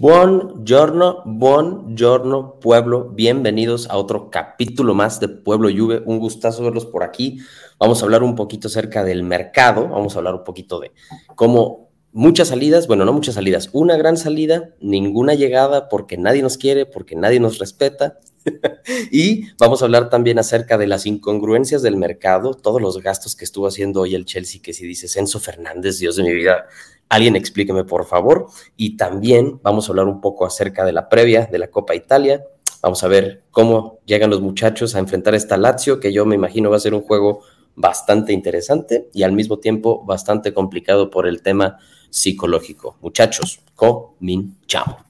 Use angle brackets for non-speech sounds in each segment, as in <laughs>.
Buongiorno, buongiorno, pueblo. Bienvenidos a otro capítulo más de Pueblo Juve. Un gustazo verlos por aquí. Vamos a hablar un poquito acerca del mercado. Vamos a hablar un poquito de cómo muchas salidas, bueno, no muchas salidas, una gran salida, ninguna llegada porque nadie nos quiere, porque nadie nos respeta. <laughs> y vamos a hablar también acerca de las incongruencias del mercado, todos los gastos que estuvo haciendo hoy el Chelsea, que si dices Enzo Fernández, Dios de mi vida, Alguien explíqueme, por favor. Y también vamos a hablar un poco acerca de la previa de la Copa Italia. Vamos a ver cómo llegan los muchachos a enfrentar esta Lazio, que yo me imagino va a ser un juego bastante interesante y al mismo tiempo bastante complicado por el tema psicológico. Muchachos, cominchamos.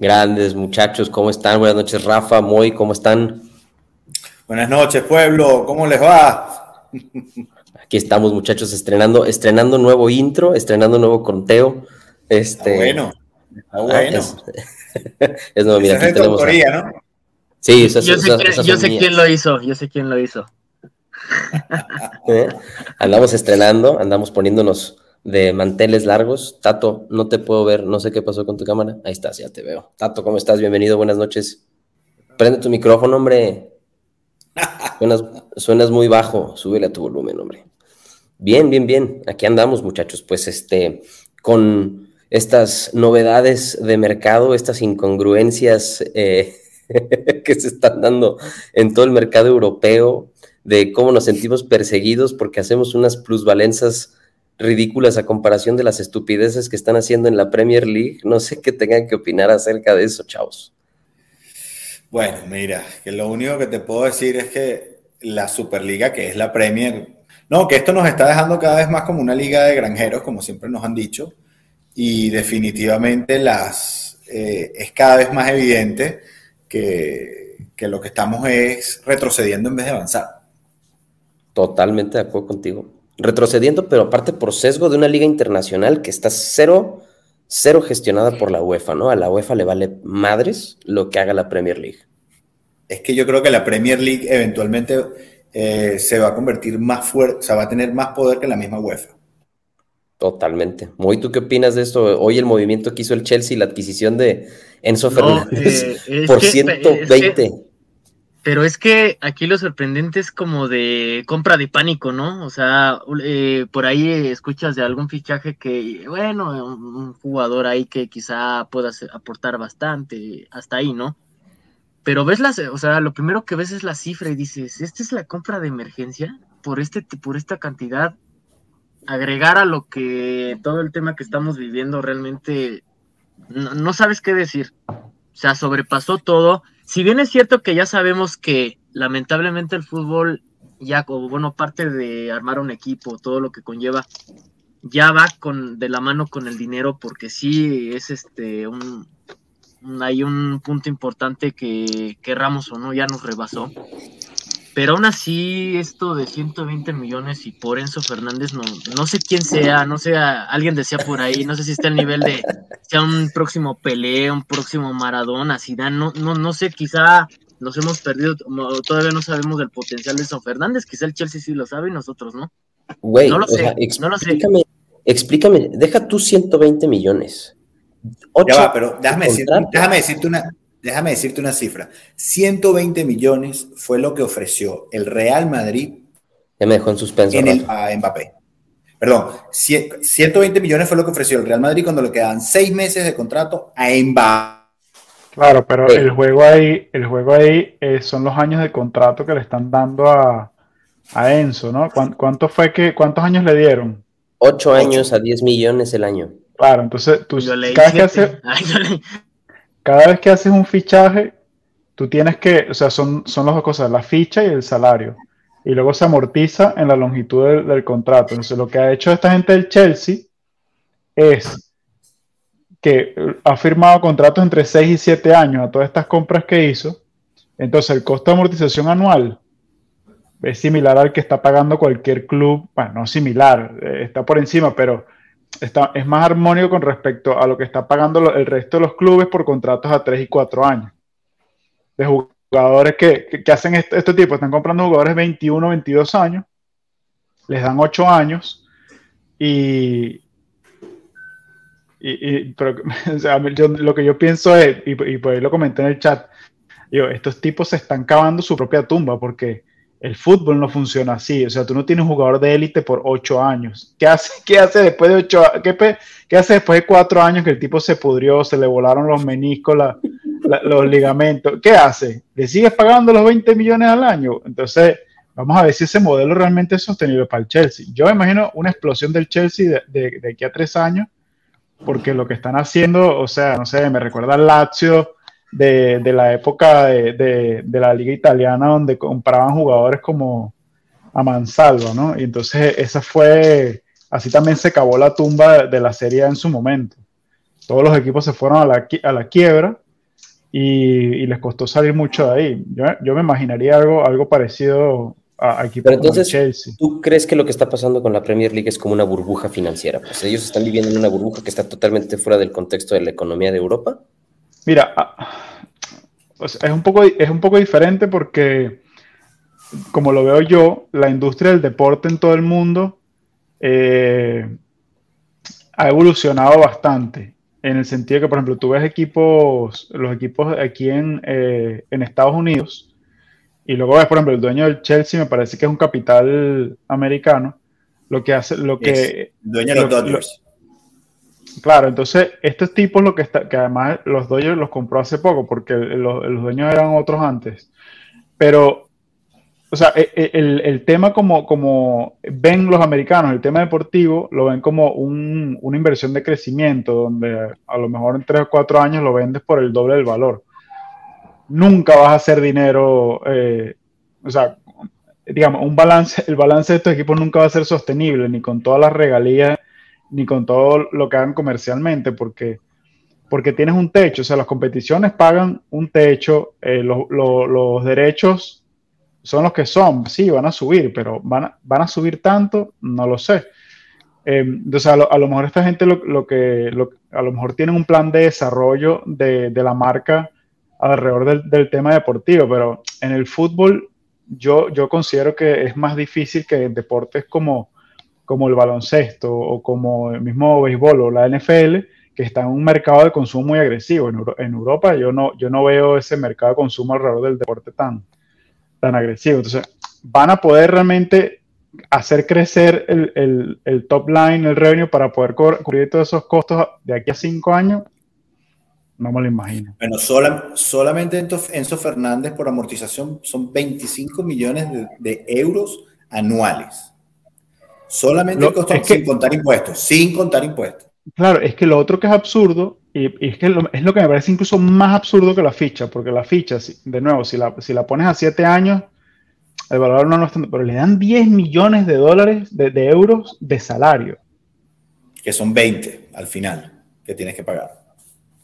Grandes muchachos, ¿cómo están? Buenas noches, Rafa, Moy, ¿cómo están? Buenas noches, pueblo, ¿cómo les va? Aquí estamos, muchachos, estrenando, estrenando nuevo intro, estrenando nuevo conteo. Este, bueno, está bueno. <laughs> Es, nuevo, mira, aquí tenemos. ¿no? Sí, yo, sé, yo sé quién lo hizo, yo sé quién lo hizo. <laughs> ¿Eh? Andamos estrenando, andamos poniéndonos de manteles largos. Tato, no te puedo ver, no sé qué pasó con tu cámara. Ahí estás, ya te veo. Tato, ¿cómo estás? Bienvenido, buenas noches. Prende tu micrófono, hombre. Suenas, muy bajo, súbele a tu volumen, hombre. Bien, bien, bien. Aquí andamos, muchachos. Pues este, con estas novedades de mercado, estas incongruencias eh, <laughs> que se están dando en todo el mercado europeo, de cómo nos sentimos perseguidos porque hacemos unas plusvalencias ridículas a comparación de las estupideces que están haciendo en la Premier League. No sé qué tengan que opinar acerca de eso, chavos. Bueno, mira, que lo único que te puedo decir es que la Superliga, que es la Premier, no, que esto nos está dejando cada vez más como una liga de granjeros, como siempre nos han dicho, y definitivamente las, eh, es cada vez más evidente que, que lo que estamos es retrocediendo en vez de avanzar. Totalmente de acuerdo contigo retrocediendo, pero aparte por sesgo de una liga internacional que está cero, cero gestionada por la UEFA, ¿no? A la UEFA le vale madres lo que haga la Premier League. Es que yo creo que la Premier League eventualmente eh, se va a convertir más fuerte, o sea, va a tener más poder que la misma UEFA. Totalmente. Muy, ¿tú qué opinas de esto? Hoy el movimiento que hizo el Chelsea, la adquisición de Enzo Fernández eh, por 120. Pero es que aquí lo sorprendente es como de compra de pánico, ¿no? O sea, eh, por ahí escuchas de algún fichaje que, bueno, un jugador ahí que quizá pueda aportar bastante, hasta ahí, ¿no? Pero ves las, o sea, lo primero que ves es la cifra y dices, ¿esta es la compra de emergencia? Por, este, por esta cantidad, agregar a lo que todo el tema que estamos viviendo realmente, no, no sabes qué decir. O sea, sobrepasó todo si bien es cierto que ya sabemos que lamentablemente el fútbol, ya como bueno, parte de armar un equipo, todo lo que conlleva, ya va con, de la mano con el dinero, porque sí es este un, hay un punto importante que querramos o no, ya nos rebasó. Pero aún así, esto de 120 millones y por Enzo Fernández, no, no sé quién sea, no sé, alguien decía por ahí, no sé si está al nivel de, sea un próximo Pelé, un próximo Maradona, Zidane, no, no, no sé, quizá nos hemos perdido, todavía no sabemos del potencial de Enzo Fernández, quizá el Chelsea sí lo sabe y nosotros no. Güey, no lo sé, no lo sé. Explícame, deja tú 120 millones. ya va, pero déjame, déjame decirte una, déjame decirte una cifra. 120 millones fue lo que ofreció el Real Madrid. Ya me dejó en suspenso. a Mbappé. Perdón, 120 millones fue lo que ofreció el Real Madrid cuando le quedaban seis meses de contrato a Mbappé. Claro, pero el juego ahí, el juego ahí eh, son los años de contrato que le están dando a, Enzo, ¿no? ¿Cuánto fue que, ¿Cuántos años le dieron? Ocho años a 10 millones el año. Claro, entonces tú cada, que <laughs> cada vez que haces un fichaje, tú tienes que, o sea, son, son las dos cosas, la ficha y el salario. y luego se amortiza en la longitud del, contrato. Entonces, lo que ha hecho esta gente del Chelsea es que ha firmado contratos entre 6 y 7 años a todas estas compras que hizo. Entonces, el costo de amortización anual es similar al que está pagando cualquier club. Bueno, no similar, eh, está por encima, pero es más armónico con respecto a lo que está pagando el resto de los clubes por contratos a 3 y 4 años. De jugadores que, hacen este, este, tipo, están comprando jugadores 21, 22 años, les dan 8 años y, y, pero, <laughs> lo que yo pienso es, y, y por ahí lo comenté en el chat, yo, estos tipos se están cavando su propia tumba porque el fútbol no funciona así. O sea, tú no tienes un jugador de élite por ocho años. ¿Qué hace, qué hace después de ocho qué, qué, hace después de cuatro años que el tipo se pudrió, se le volaron los meniscos, los ligamentos? ¿Qué hace? ¿Le sigues pagando los 20 millones al año? Entonces, vamos a ver si ese modelo realmente es sostenible para el Chelsea. Yo me imagino una explosión del Chelsea de, de aquí a tres años, porque lo que están haciendo, o sea, no sé, me recuerda al Lazio de, la época de, la liga italiana donde compraban jugadores como a mansalva, ¿no? Y entonces esa fue, así también se acabó la tumba de la serie en su momento. Todos los equipos se fueron a la, a la quiebra y, les costó salir mucho de ahí. Yo, me imaginaría algo, algo parecido a, equipos Pero entonces, Chelsea. ¿tú crees que lo que está pasando con la Premier League es como una burbuja financiera? Pues ellos están viviendo en una burbuja que está totalmente fuera del contexto de la economía de Europa. Mira, ah, es, un poco, es un poco diferente porque, como lo veo yo, la industria del deporte en todo el mundo eh, ha evolucionado bastante. En el sentido que, por ejemplo, tú ves equipos, los equipos aquí en, eh, en Estados Unidos, y luego ves, por ejemplo, el dueño del Chelsea, me parece que es un capital americano, lo que hace, lo que... dueño de los Dodgers. Claro, entonces estos tipos lo que está, que además los Dodgers los compró hace poco porque los, dueños eran otros antes. Pero, o sea, e, e, el, tema como, como ven los americanos, el tema deportivo, lo ven como una inversión de crecimiento, donde a lo mejor en tres o cuatro años lo vendes por el doble del valor. Nunca vas a hacer dinero, eh, o sea, digamos, un balance, el balance de estos equipos nunca va a ser sostenible, ni con todas las regalías ni con todo lo que hagan comercialmente, porque, porque tienes un techo, o sea, las competiciones pagan un techo, eh, los derechos son los que son, sí, van a subir, pero van a, van a subir tanto, no lo sé. Eh, entonces, a lo, mejor esta gente lo, que, a lo mejor tienen un plan de desarrollo de, la marca alrededor del, del, tema deportivo, pero en el fútbol yo, yo considero que es más difícil que deportes como, como el baloncesto o como el mismo béisbol o la NFL, que está en un mercado de consumo muy agresivo. En, Europa yo no, yo no veo ese mercado de consumo alrededor del deporte tan, tan agresivo. Entonces, van a poder realmente hacer crecer el, top line, el revenue, para poder cubrir todos esos costos de aquí a cinco años. No me lo imagino. Bueno, solamente Enzo Fernández por amortización son 25 millones de euros anuales. Solamente el costo sin contar impuestos, sin contar impuestos. Claro, es que lo otro que es absurdo, y, es que es lo que me parece incluso más absurdo que la ficha, porque la ficha, de nuevo, si la, si la pones a 7 años, el valor no, es tanto, pero le dan 10 millones de dólares, de, euros de salario. Que son 20 al final, que tienes que pagar.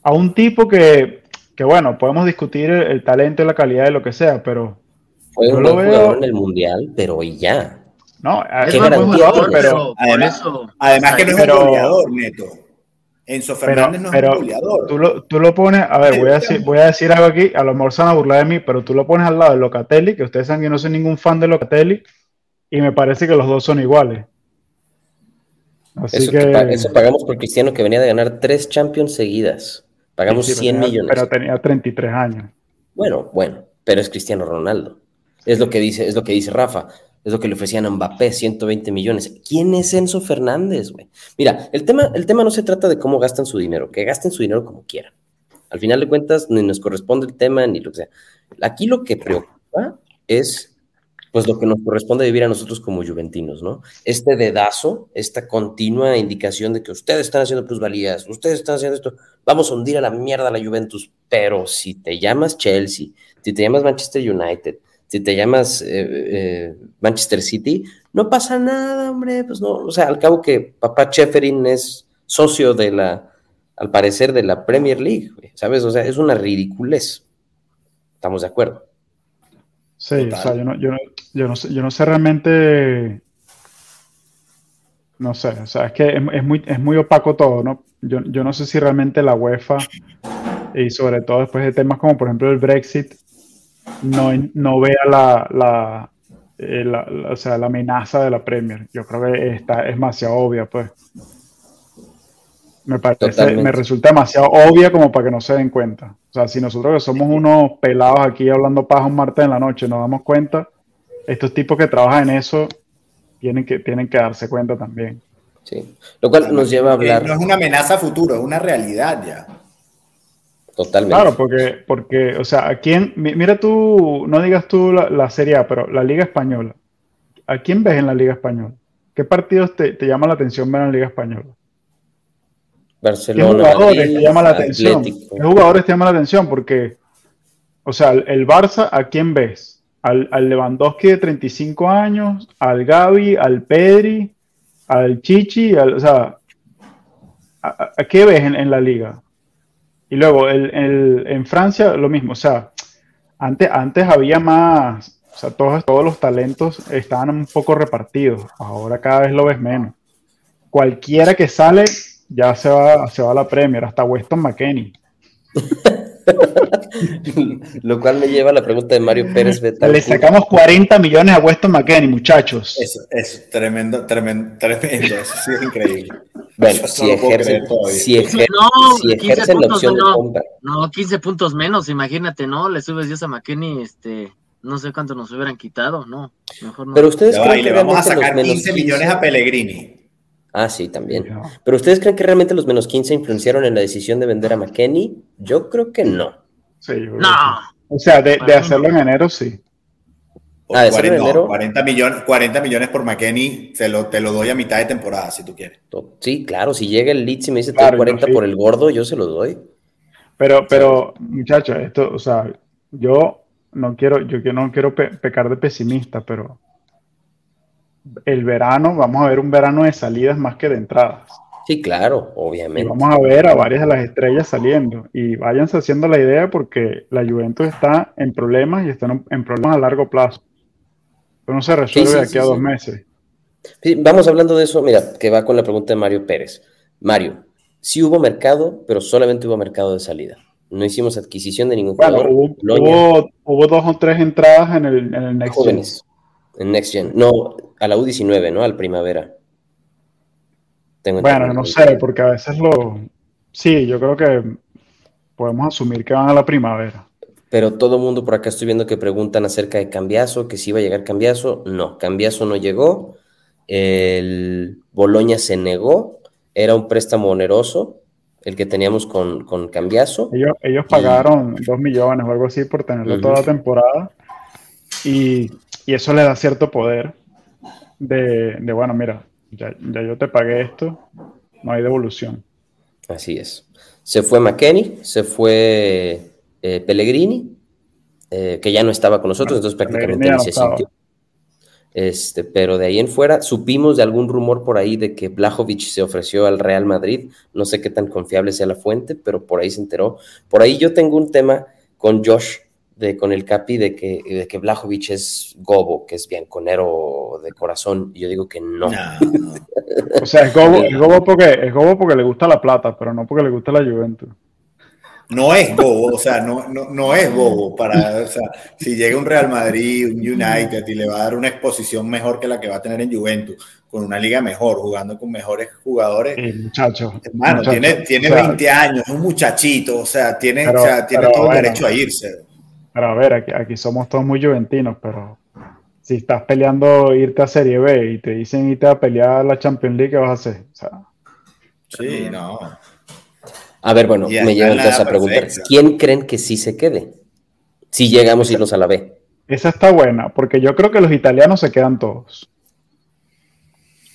A un tipo que, que bueno, podemos discutir el, talento y la calidad de lo que sea, pero... Fue un lo veo... en el Mundial, pero y ya. No, jugador, pero además, además que no es un goleador, neto. Enzo Fernández no es un goleador. Tú lo, tú lo pones, a ver, voy a, decir, voy a decir algo aquí, a lo mejor se van a burlar de mí, pero tú lo pones al lado de Locatelli, que ustedes saben que no soy ningún fan de Locatelli, y me parece que los dos son iguales. Así eso, que... eso pagamos por Cristiano que venía de ganar tres Champions seguidas. Pagamos 100 millones. Pero tenía 33 años. Bueno, bueno, pero es Cristiano Ronaldo. Es lo que dice, es lo que dice Rafa. Es lo que le ofrecían a Mbappé, 120 millones. ¿Quién es Enzo Fernández, güey? Mira, el tema, el tema no se trata de cómo gastan su dinero, que gasten su dinero como quieran. Al final de cuentas, ni nos corresponde el tema, ni lo que sea. Aquí lo que preocupa es, pues, lo que nos corresponde vivir a nosotros como juventinos, ¿no? Este dedazo, esta continua indicación de que ustedes están haciendo plusvalías, ustedes están haciendo esto, vamos a hundir a la mierda a la Juventus, pero si te llamas Chelsea, si te llamas Manchester United, si te llamas eh, eh, Manchester City, no pasa nada, hombre, pues no, o sea, al cabo que papá Cheferin es socio de la, al parecer, de la Premier League, ¿sabes? O sea, es una ridiculez. ¿Estamos de acuerdo? Sí, o sea, yo no, yo, no, yo, no sé, yo no sé realmente, no sé, o sea, es que es, muy, es muy opaco todo, ¿no? Yo, yo no sé si realmente la UEFA, y sobre todo después de temas como por ejemplo el Brexit, no, no vea la, eh, la, o sea, la amenaza de la Premier. Yo creo que está, es demasiado obvia, pues. Me parece, me resulta demasiado obvia como para que no se den cuenta. O sea, si nosotros que somos unos pelados aquí hablando paja un martes en la noche nos damos cuenta, estos tipos que trabajan en eso tienen que, tienen que darse cuenta también. Sí, lo cual nos lleva a hablar. No es una amenaza futuro, es una realidad ya. Totalmente. Claro, porque, porque, o sea, ¿a quién? Mira tú, no digas tú la, Serie A, pero la Liga Española. ¿A quién ves en la Liga Española? ¿Qué partidos te, te llama la atención ver en la Liga Española? Barcelona. ¿Qué jugadores te llama la atención? ¿Qué jugadores te llama la atención? Porque, o sea, el Barça, ¿a quién ves? Al, Lewandowski de 35 años, al Gaby, al Pedri, al Chichi, o sea, ¿a, qué ves en, la liga? Y luego el, en Francia lo mismo, o sea, antes, antes había más, o sea, todos, todos los talentos estaban un poco repartidos, ahora cada vez lo ves menos. Cualquiera que sale ya se va, se va a la Premier, hasta Weston McKenney. <laughs> <laughs> Lo cual me lleva a la pregunta de Mario Pérez Le sacamos 40 millones a Weston McKenney, muchachos. Es, tremendo, tremendo, tremendo. Eso sí es increíble. Bueno, si ejercen, si, ejercen la opción de compra. No, 15 puntos menos, imagínate, ¿no? Le subes 10 a McKenney, este, no sé cuánto nos hubieran quitado, ¿no. Mejor no. Pero ustedes creen que le vamos a sacar 15 millones a Pellegrini. Ah, sí, también. Pero ustedes creen que realmente los menos 15 influenciaron en la decisión de vender a McKenney? Yo creo que no. Sí, no. O sea, de, hacerlo en enero, sí. Ah, de 40, en enero. 40, millones, 40 millones por McKenney, te lo, te lo doy a mitad de temporada, si tú quieres. Sí, claro, si llega el Leeds y me dice claro, 40 por el gordo, yo se lo doy. Pero, pero, muchachos, esto, o sea, yo no quiero, yo no quiero pecar de pesimista, pero el verano, vamos a ver un verano de salidas más que de entradas. Sí, claro, obviamente. vamos a ver a varias de las estrellas saliendo. Y váyanse haciendo la idea porque la Juventus está en problemas y están en problemas a largo plazo. Pero no se resuelve de aquí a dos meses. vamos hablando de eso, mira, que va con la pregunta de Mario Pérez. Mario, sí hubo mercado, pero solamente hubo mercado de salida. No hicimos adquisición de ningún jugador. Hubo, hubo, dos o tres entradas en el, en el Next Jóvenes, en Next Gen. No, a la U19, ¿no? Al primavera. bueno, no sé, porque a veces lo... Sí, yo creo que podemos asumir que van a la primavera. Pero todo el mundo por acá estoy viendo que preguntan acerca de Cambiazo, que si iba a llegar Cambiazo. No, Cambiazo no llegó. El Boloña se negó. Era un préstamo oneroso el que teníamos con, con Cambiazo. Ellos, ellos pagaron dos millones o algo así por tenerlo toda la temporada. Y, y, eso le da cierto poder de, bueno, mira, ya, yo te pagué esto, no hay devolución. Así es. Se fue McKenny, se fue eh, Pellegrini, eh, que ya no estaba con nosotros, entonces prácticamente ni se sintió. Este, pero de ahí en fuera supimos de algún rumor por ahí de que Blajovic se ofreció al Real Madrid. No sé qué tan confiable sea la fuente, pero por ahí se enteró. Por ahí yo tengo un tema con Josh de, con el Capi de que, de que Blajovic es gobo, que es bianconero de corazón, y yo digo que no. <laughs> o sea, es gobo, es gobo, porque, es gobo porque le gusta la plata, pero no porque le gusta la Juventus. No es bobo, o sea, no, no, no es bobo para, o sea, si llega un Real Madrid, un United y le va a dar una exposición mejor que la que va a tener en Juventus, con una liga mejor, jugando con mejores jugadores. muchacho. Hermano, tiene, tiene 20 años, es un muchachito, o sea, tiene, o sea, tiene todo el derecho a irse. Pero a ver, aquí, aquí somos todos muy juventinos, pero si estás peleando irte a Serie B y te dicen irte a pelear la Champions League, ¿qué vas a hacer? sí, no. A ver, bueno, me lleva entonces a preguntar, ¿quién creen que sí se quede? Si llegamos a irnos a la B. Esa está buena, porque yo creo que los italianos se quedan todos.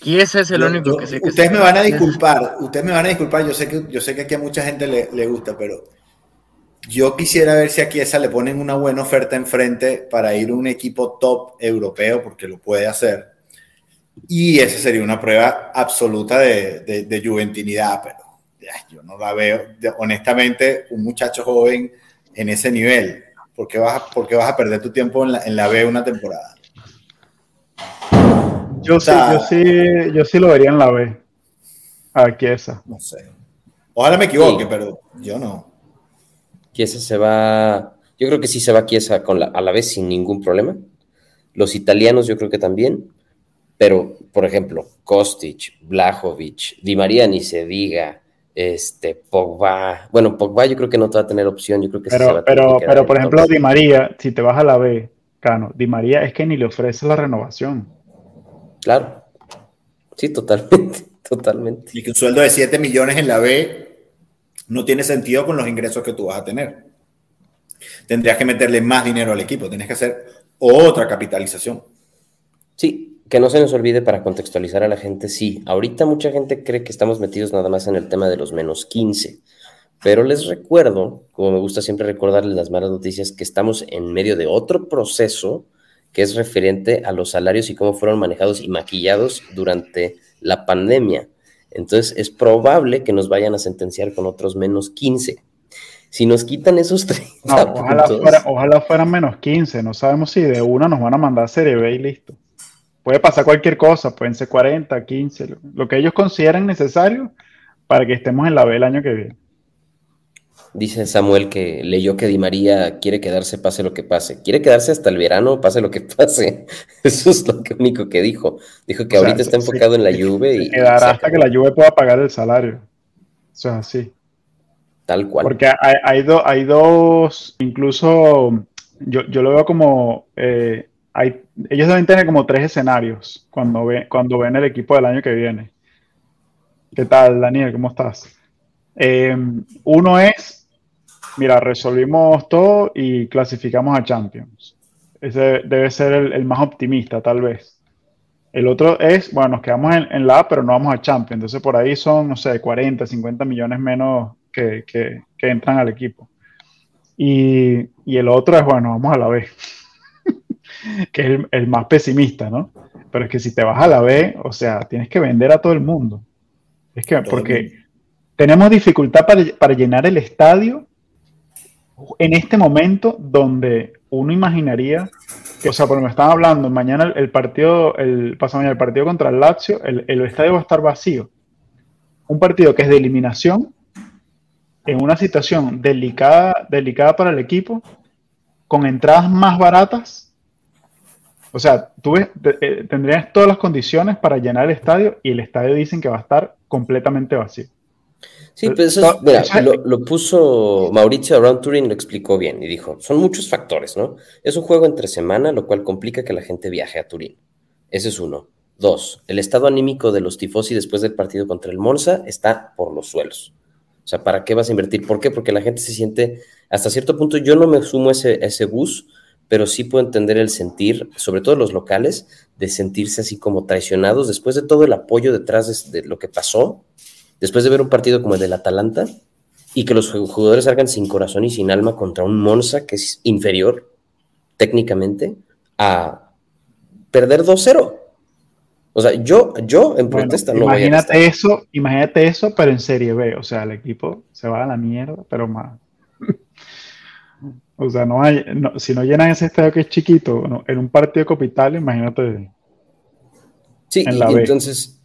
Y ese es el único que sé que Ustedes me van a disculpar, ustedes me van a disculpar, yo sé que, yo sé que aquí a mucha gente le, le gusta, pero yo quisiera ver si aquí esa le ponen una buena oferta enfrente para ir a un equipo top europeo, porque lo puede hacer. Y esa sería una prueba absoluta de, de, juventinidad, pero yo no la veo, honestamente, un muchacho joven en ese nivel, ¿por qué vas a, vas a perder tu tiempo en la, en la B una temporada? Yo, sí, yo, sí, yo sí lo vería en la B. A Chiesa. No sé. Ojalá me equivoque, pero yo no. Chiesa se va. Yo creo que sí se va Chiesa con la, a la vez sin ningún problema. Los italianos, yo creo que también. Pero, por ejemplo, Kostic, Blajovic, Di María ni se diga, este, Pogba. Bueno, Pogba yo creo que no te va a tener opción. Yo creo que pero, se va a pero, pero por ejemplo, Di María, si te vas a la B, Cano, Di María es que ni le ofrece la renovación. Claro. Sí, totalmente. <laughs> Totalmente. Y que un sueldo de 7 millones en la B no tiene sentido con los ingresos que tú vas a tener. Tendrías que meterle más dinero al equipo, tienes que hacer otra capitalización. Sí, que no se nos olvide para contextualizar a la gente, sí, ahorita mucha gente cree que estamos metidos nada más en el tema de los menos 15, pero les recuerdo, como me gusta siempre recordarles las malas noticias, que estamos en medio de otro proceso que es referente a los salarios y cómo fueron manejados y maquillados durante la pandemia. Entonces es probable que nos vayan a sentenciar con otros menos 15. Si nos quitan esos <laughs> 30 ojalá, fueran menos 15. No sabemos si de una nos van a mandar a Serie B y listo. Puede pasar cualquier cosa, pueden ser 40, 15, lo que ellos consideren necesario para que estemos en la B el año que viene. Dice Samuel que leyó que Di María quiere quedarse pase lo que pase. Quiere quedarse hasta el verano, pase lo que <laughs> pase. Eso es lo único que dijo. Dijo que ahorita está enfocado en la Juve y... Quedará hasta que la Juve pueda pagar el salario. Eso es así. Tal cual. Porque hay, hay, hay dos, incluso yo, yo, lo veo como... Eh, hay, ellos deben tener como tres escenarios cuando, ve, cuando ven el equipo del año que viene. ¿Qué tal, Daniel? ¿Cómo estás? Eh, uno es mira, resolvimos todo y clasificamos a Champions. Ese debe ser el, más optimista, tal vez. El otro es, bueno, nos quedamos en, la A, pero no vamos a Champions. Entonces por ahí son, no sé, 40, 50 millones menos que, entran al equipo. Y, el otro es, bueno, vamos a la B, <laughs> que es el, más pesimista, ¿no? Pero es que si te vas a la B, o sea, tienes que vender a todo el mundo. Es que, porque tenemos dificultad para, para llenar el estadio en este momento donde uno imaginaría que, o sea, porque me estaban hablando, mañana el, partido, el pasado el partido contra el Lazio, el, estadio va a estar vacío. Un partido que es de eliminación, en una situación delicada, delicada para el equipo, con entradas más baratas. O sea, tú eh, tendrías todas las condiciones para llenar el estadio y el estadio dicen que va a estar completamente vacío. Sí, pero eso, mira, lo, puso Mauricio Around Turing, lo explicó bien y dijo, son muchos factores, ¿no? Es un juego entre semana, lo cual complica que la gente viaje a Turín. Ese es uno. Dos, el estado anímico de los tifosi después del partido contra el Monza está por los suelos. O sea, ¿para qué vas a invertir? ¿Por qué? Porque la gente se siente, hasta cierto punto, yo no me sumo a ese, ese bus, pero sí puedo entender el sentir, sobre todo los locales, de sentirse así como traicionados después de todo el apoyo detrás de, de lo que pasó después de ver un partido como el del Atalanta y que los jugadores salgan sin corazón y sin alma contra un Monza que es inferior técnicamente a perder 2-0. O sea, yo, yo en protesta no imagínate voy a eso, imagínate eso, pero en Serie B, o sea, el equipo se va a la mierda, pero más. <laughs> o sea, no hay, si no llenan ese estadio que es chiquito, en un partido capital, imagínate. Sí, y, entonces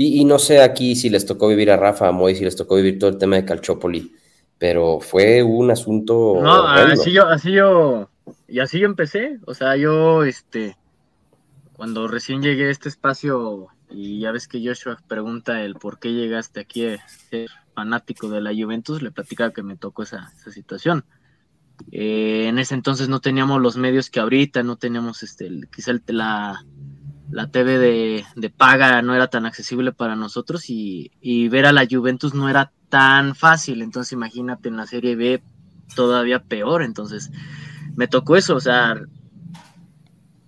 y, no sé aquí si les tocó vivir a Rafa, a Moy, si les tocó vivir todo el tema de Calchópoli, pero fue un asunto. No, así yo, así yo, y así yo empecé. O sea, yo, este, cuando recién llegué a este espacio, y ya ves que Joshua pregunta el por qué llegaste aquí a ser fanático de la Juventus, le platicaba que me tocó esa, situación. Eh, en ese entonces no teníamos los medios que ahorita, no teníamos este, quizá el, la, la TV de, paga no era tan accesible para nosotros y, ver a la Juventus no era tan fácil. Entonces imagínate en la Serie B todavía peor. Entonces me tocó eso, o sea,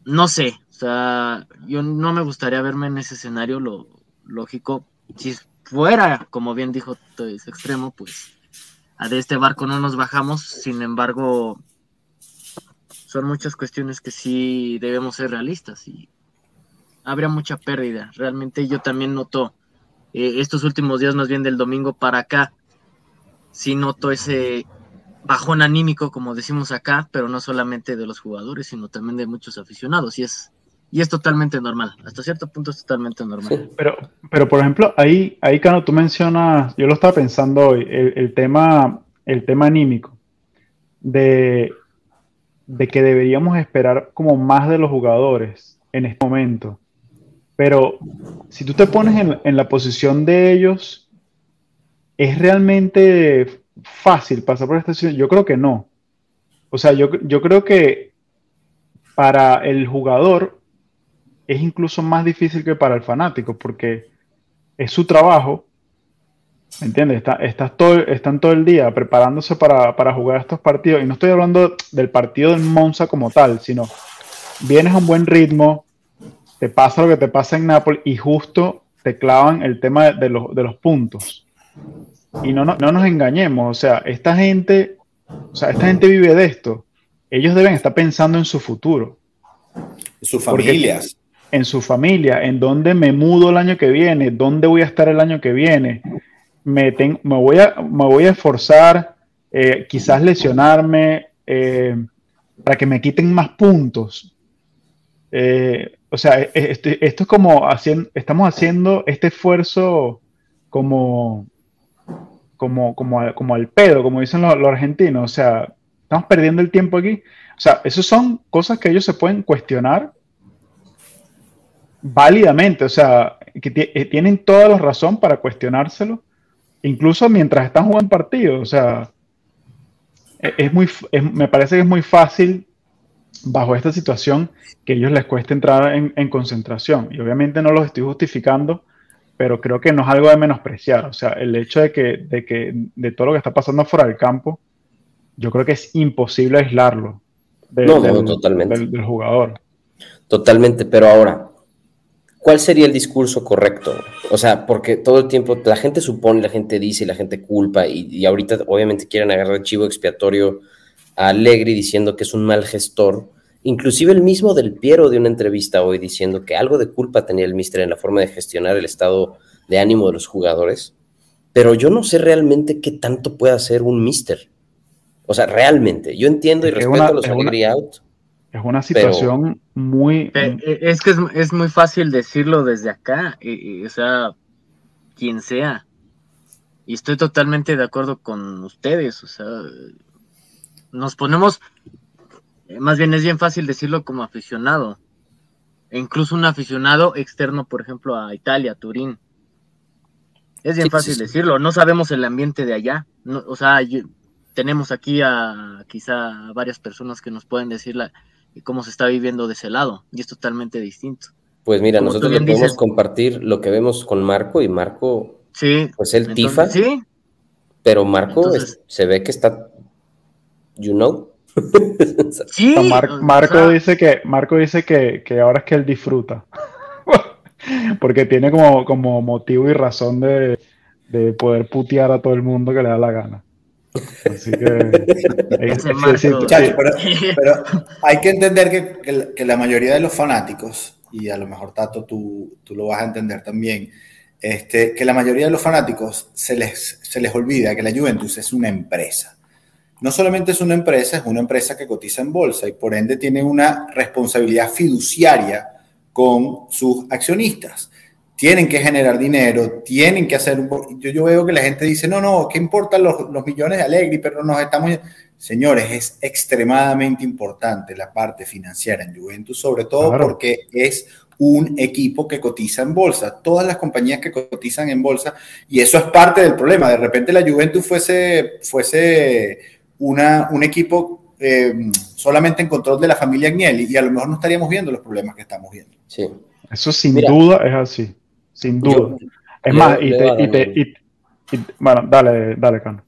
no sé, o sea, yo no me gustaría verme en ese escenario, lo lógico, si fuera, como bien dijo, ese extremo, pues de este barco no nos bajamos, sin embargo, son muchas cuestiones que sí debemos ser realistas y habría mucha pérdida. Realmente yo también noto eh, estos últimos días, más bien del domingo para acá, sí noto ese bajón anímico, como decimos acá, pero no solamente de los jugadores, sino también de muchos aficionados. Y es, y es totalmente normal. Hasta cierto punto es totalmente normal. Pero, pero por ejemplo, ahí, ahí, Cano, tú mencionas, yo lo estaba pensando hoy, el, tema, el tema anímico, de, de que deberíamos esperar como más de los jugadores en este momento. Pero si tú te pones en, la posición de ellos, ¿es realmente fácil pasar por esta situación? Yo creo que no. O sea, yo, yo creo que para el jugador es incluso más difícil que para el fanático, porque es su trabajo, ¿me entiendes? Está, estás todo, están todo el día preparándose para, para, jugar estos partidos, y no estoy hablando del partido en Monza como tal, sino vienes a un buen ritmo, te pasa lo que te pasa en Nápoles, y justo te clavan el tema de, los, de los puntos. Y no, no, no, nos engañemos, o sea, esta gente, o sea, esta gente vive de esto. Ellos deben estar pensando en su futuro. Sus familias en su familia, en dónde me mudo el año que viene, dónde voy a estar el año que viene, me, me, voy, a, me voy a esforzar, eh, quizás lesionarme eh, para que me quiten más puntos. Eh, o sea, e, e, este, esto, es como haciendo, estamos haciendo este esfuerzo como, como, como, como al pedo, como dicen los, argentinos. O sea, estamos perdiendo el tiempo aquí. O sea, esas son cosas que ellos se pueden cuestionar válidamente, o sea, que eh, tienen toda la razón para cuestionárselo, incluso mientras están jugando partidos, o sea, e, es muy, me parece que es muy fácil bajo esta situación que a ellos les cueste entrar en, concentración. Y obviamente no los estoy justificando, pero creo que no es algo de menospreciar. O sea, el hecho de que, de que de todo lo que está pasando fuera del campo, yo creo que es imposible aislarlo del, del jugador. Totalmente, pero ahora, ¿cuál sería el discurso correcto? O sea, porque todo el tiempo la gente supone, la gente dice, la gente culpa, y, ahorita obviamente quieren agarrar el chivo expiatorio a Allegri diciendo que es un mal gestor. Inclusive el mismo del Piero de una entrevista hoy diciendo que algo de culpa tenía el Mister en la forma de gestionar el estado de ánimo de los jugadores. Pero yo no sé realmente qué tanto puede hacer un Mister. O sea, realmente. Yo entiendo y respeto a los Allegri out es una situación muy... Eh, eh, es que es, muy fácil decirlo desde acá, o sea, quien sea. Y estoy totalmente de acuerdo con ustedes, o sea, nos ponemos, eh, más bien es bien fácil decirlo como aficionado, e incluso un aficionado externo, por ejemplo, a Italia, Turín. Es bien fácil decirlo, no sabemos el ambiente de allá, o sea, tenemos aquí a quizá varias personas que nos pueden decir la, cómo se está viviendo de ese lado, y es totalmente distinto. Pues mira, nosotros le podemos compartir lo que vemos con Marco, y Marco, sí, pues él tifa, sí. pero Marco se ve que está, you know. <laughs> sí, Marco dice que Marco dice que, que ahora es que él disfruta. <laughs> Porque tiene como, como motivo y razón de, de poder putear a todo el mundo que le da la gana. Así que, <laughs> pero, hay que entender que, que, la mayoría de los fanáticos, y a lo mejor Tato tú, tú lo vas a entender también, este, que la mayoría de los fanáticos se les, se les olvida que la Juventus es una empresa. No solamente es una empresa, es una empresa que cotiza en bolsa y por ende tiene una responsabilidad fiduciaria con sus accionistas tienen que generar dinero, tienen que hacer un... Yo, yo veo que la gente dice, no, no, ¿qué importan los, los millones de Alegri? Pero nos estamos... Señores, es extremadamente importante la parte financiera en Juventus, sobre todo porque es un equipo que cotiza en bolsa, todas las compañías que cotizan en bolsa, y eso es parte del problema. De repente la Juventus fuese, fuese una, un equipo eh, solamente en control de la familia Agnelli, y a lo mejor no estaríamos viendo los problemas que estamos viendo. Sí. Eso sin duda es así sin duda. es más, y, te, bueno, dale, dale, Cano.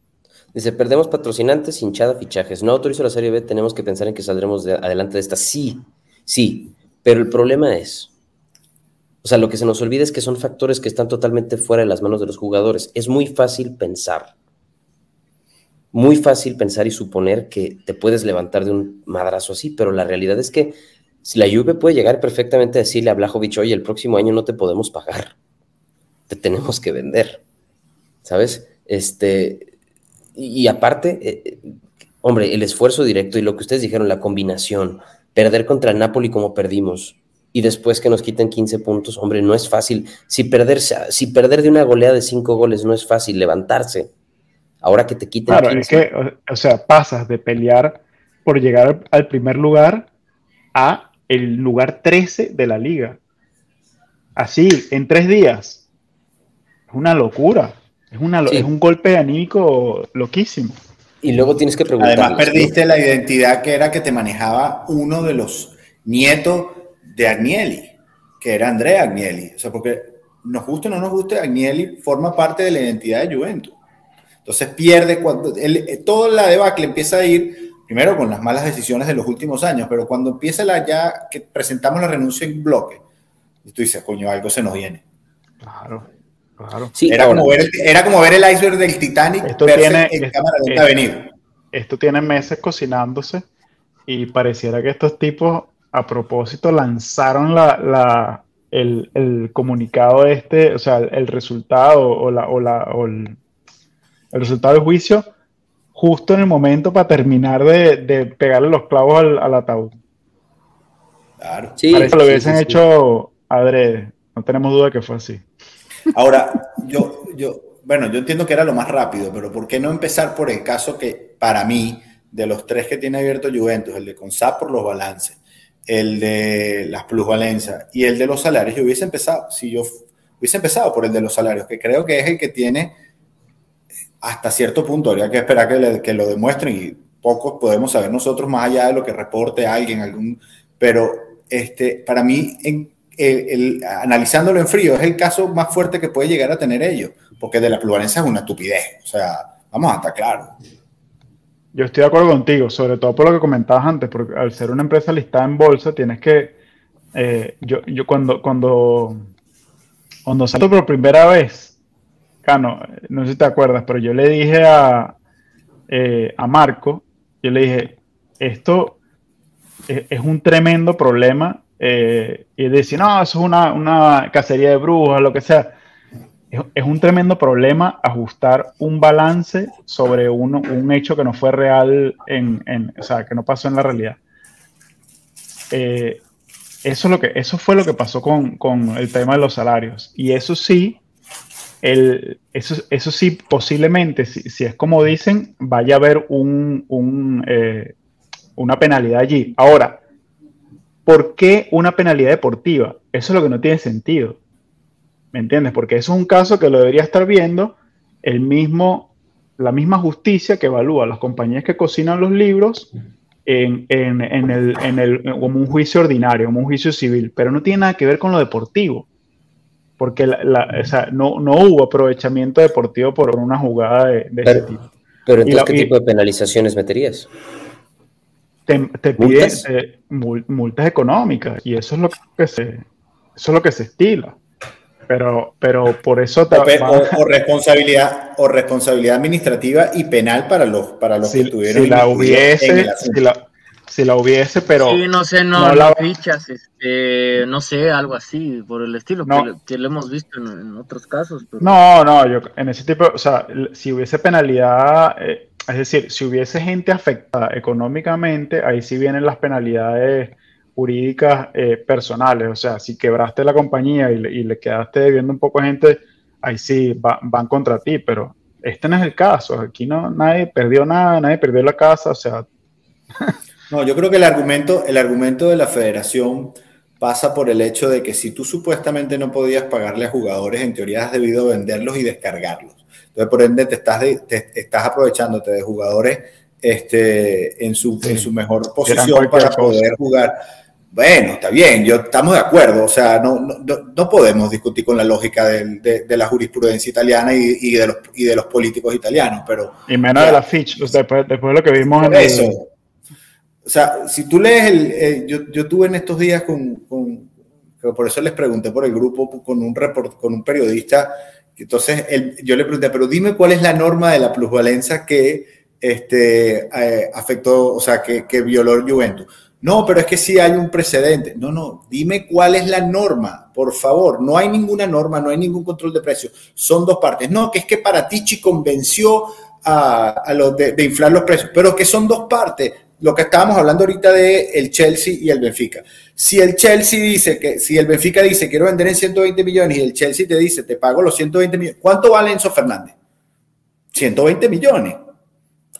Dice, perdemos patrocinantes, hinchada, fichajes. No autorizo la Serie B, tenemos que pensar en que saldremos de, adelante de esta. Sí, sí, pero el problema es, o sea, lo que se nos olvida es que son factores que están totalmente fuera de las manos de los jugadores. Es muy fácil pensar muy fácil pensar y suponer que te puedes levantar de un madrazo así, pero la realidad es que si la Juve puede llegar perfectamente a decirle a Blajovic, oye, el próximo año no te podemos pagar, te tenemos que vender, ¿sabes? Este, y, aparte, eh, hombre, el esfuerzo directo y lo que ustedes dijeron, la combinación, perder contra el Napoli como perdimos, y después que nos quiten 15 puntos, hombre, no es fácil. Si perder, si perder de una goleada de 5 goles no es fácil, levantarse. Ahora que te quiten. Claro, es que, o, sea, pasas de pelear por llegar al primer lugar a el lugar 13 de la liga. Así, en tres días. Es una locura. Es, una, es un golpe anímico loquísimo. Y luego tienes que preguntar. Además, perdiste la identidad que era que te manejaba uno de los nietos de Agnelli, que era Andrea Agnelli. O sea, porque nos guste o no nos guste, Agnelli forma parte de la identidad de Juventus. Entonces pierde cuando él, toda la debacle empieza a ir primero con las malas decisiones de los últimos años, pero cuando empieza la ya que presentamos la renuncia en bloque, tú dices, coño, algo se nos viene. Claro, claro. era, como ver, era, como ver, el iceberg del Titanic esto tiene, en cámara lenta venir. Esto tiene meses cocinándose y pareciera que estos tipos a propósito lanzaron la, el, comunicado este, o sea, el, resultado o, la, o, la, o el, resultado del juicio justo en el momento para terminar de, pegarle los clavos al, ataúd. Claro. Sí, Parece que lo hubiesen hecho adrede. No tenemos duda que fue así. Ahora, yo, yo, bueno, yo entiendo que era lo más rápido, pero ¿por qué no empezar por el caso que para mí, de los tres que tiene abierto Juventus, el de Consap por los balances, el de las plusvalencias y el de los salarios, yo hubiese empezado, si yo hubiese empezado por el de los salarios, que creo que es el que tiene hasta cierto punto, habría que esperar que, que lo demuestren y pocos podemos saber nosotros más allá de lo que reporte alguien, algún, pero este, para mí, en, el, analizándolo en frío, es el caso más fuerte que puede llegar a tener ellos, porque de la plusvalencia es una estupidez, o sea, vamos a estar claros. Yo estoy de acuerdo contigo, sobre todo por lo que comentabas antes, porque al ser una empresa listada en bolsa, tienes que. Eh, yo, yo cuando, cuando, cuando salto por primera vez, Cano, no sé si te acuerdas, pero yo le dije a, eh, a Marco, yo le dije, esto es, un tremendo problema. Eh, y decir, no, eso es una, una cacería de brujas, lo que sea es, un tremendo problema ajustar un balance sobre un hecho que no fue real, en, o sea, que no pasó en la realidad. Eh, eso, es lo que, eso fue lo que pasó con, el tema de los salarios. Y eso sí, el, eso, eso sí, posiblemente, si, es como dicen, vaya a haber un, eh, una penalidad allí. Ahora, ¿por qué una penalidad deportiva? Eso es lo que no tiene sentido. ¿Me entiendes? Porque eso es un caso que lo debería estar viendo el mismo, la misma justicia que evalúa las compañías que cocinan los libros en, el, como un juicio ordinario, como un juicio civil, pero no tiene nada que ver con lo deportivo, porque no, hubo aprovechamiento deportivo por una jugada de, ese tipo. Pero entonces, ¿qué tipo de penalizaciones meterías? Te, te piden eh, ¿Multas? económicas y eso es lo que se, eso es lo que se estila pero, pero por eso o, responsabilidad o responsabilidad administrativa y penal para los para los que tuvieron si la hubiese si la, hubiese pero sí, no sé no, no fichas este no sé algo así por el estilo que, lo hemos visto en, otros casos no no yo en ese tipo o sea si hubiese penalidad eh, es decir si hubiese gente afectada económicamente ahí sí vienen las penalidades jurídicas eh, personales. O sea, si quebraste la compañía y le, quedaste debiendo un poco gente, ahí sí van contra ti, pero este no es el caso. Aquí no, nadie perdió nada, nadie perdió la casa, o sea. <laughs> no, yo creo que el argumento, el argumento de la federación pasa por el hecho de que si tú supuestamente no podías pagarle a jugadores, en teoría has debido venderlos y descargarlos. Entonces, por ende, te estás, te estás aprovechándote de jugadores este, en, su, en su mejor posición para poder jugar. Bueno, está bien, yo estamos de acuerdo, o sea, no, no, podemos discutir con la lógica de, de, la jurisprudencia italiana y, y, de los, y de los políticos italianos, pero... Y menos de la Fitch, después, después, de lo que vimos en eso. O sea, si tú lees el... yo, yo tuve en estos días con, con, Por eso les pregunté por el grupo, con un, report, con un periodista, entonces yo le pregunté, pero dime cuál es la norma de la plusvalencia que este, eh, afectó, o sea, que, que violó el Juventus. No, pero es que sí hay un precedente. No, no, dime cuál es la norma, por favor. No hay ninguna norma, no hay ningún control de precios. Son dos partes. No, que es que Paratici convenció a, a los de, inflar los precios, pero que son dos partes. Lo que estábamos hablando ahorita de el Chelsea y el Benfica. Si el Chelsea dice que, si el Benfica dice quiero vender en 120 millones y el Chelsea te dice te pago los 120 millones, ¿cuánto vale Enzo Fernández? 120 millones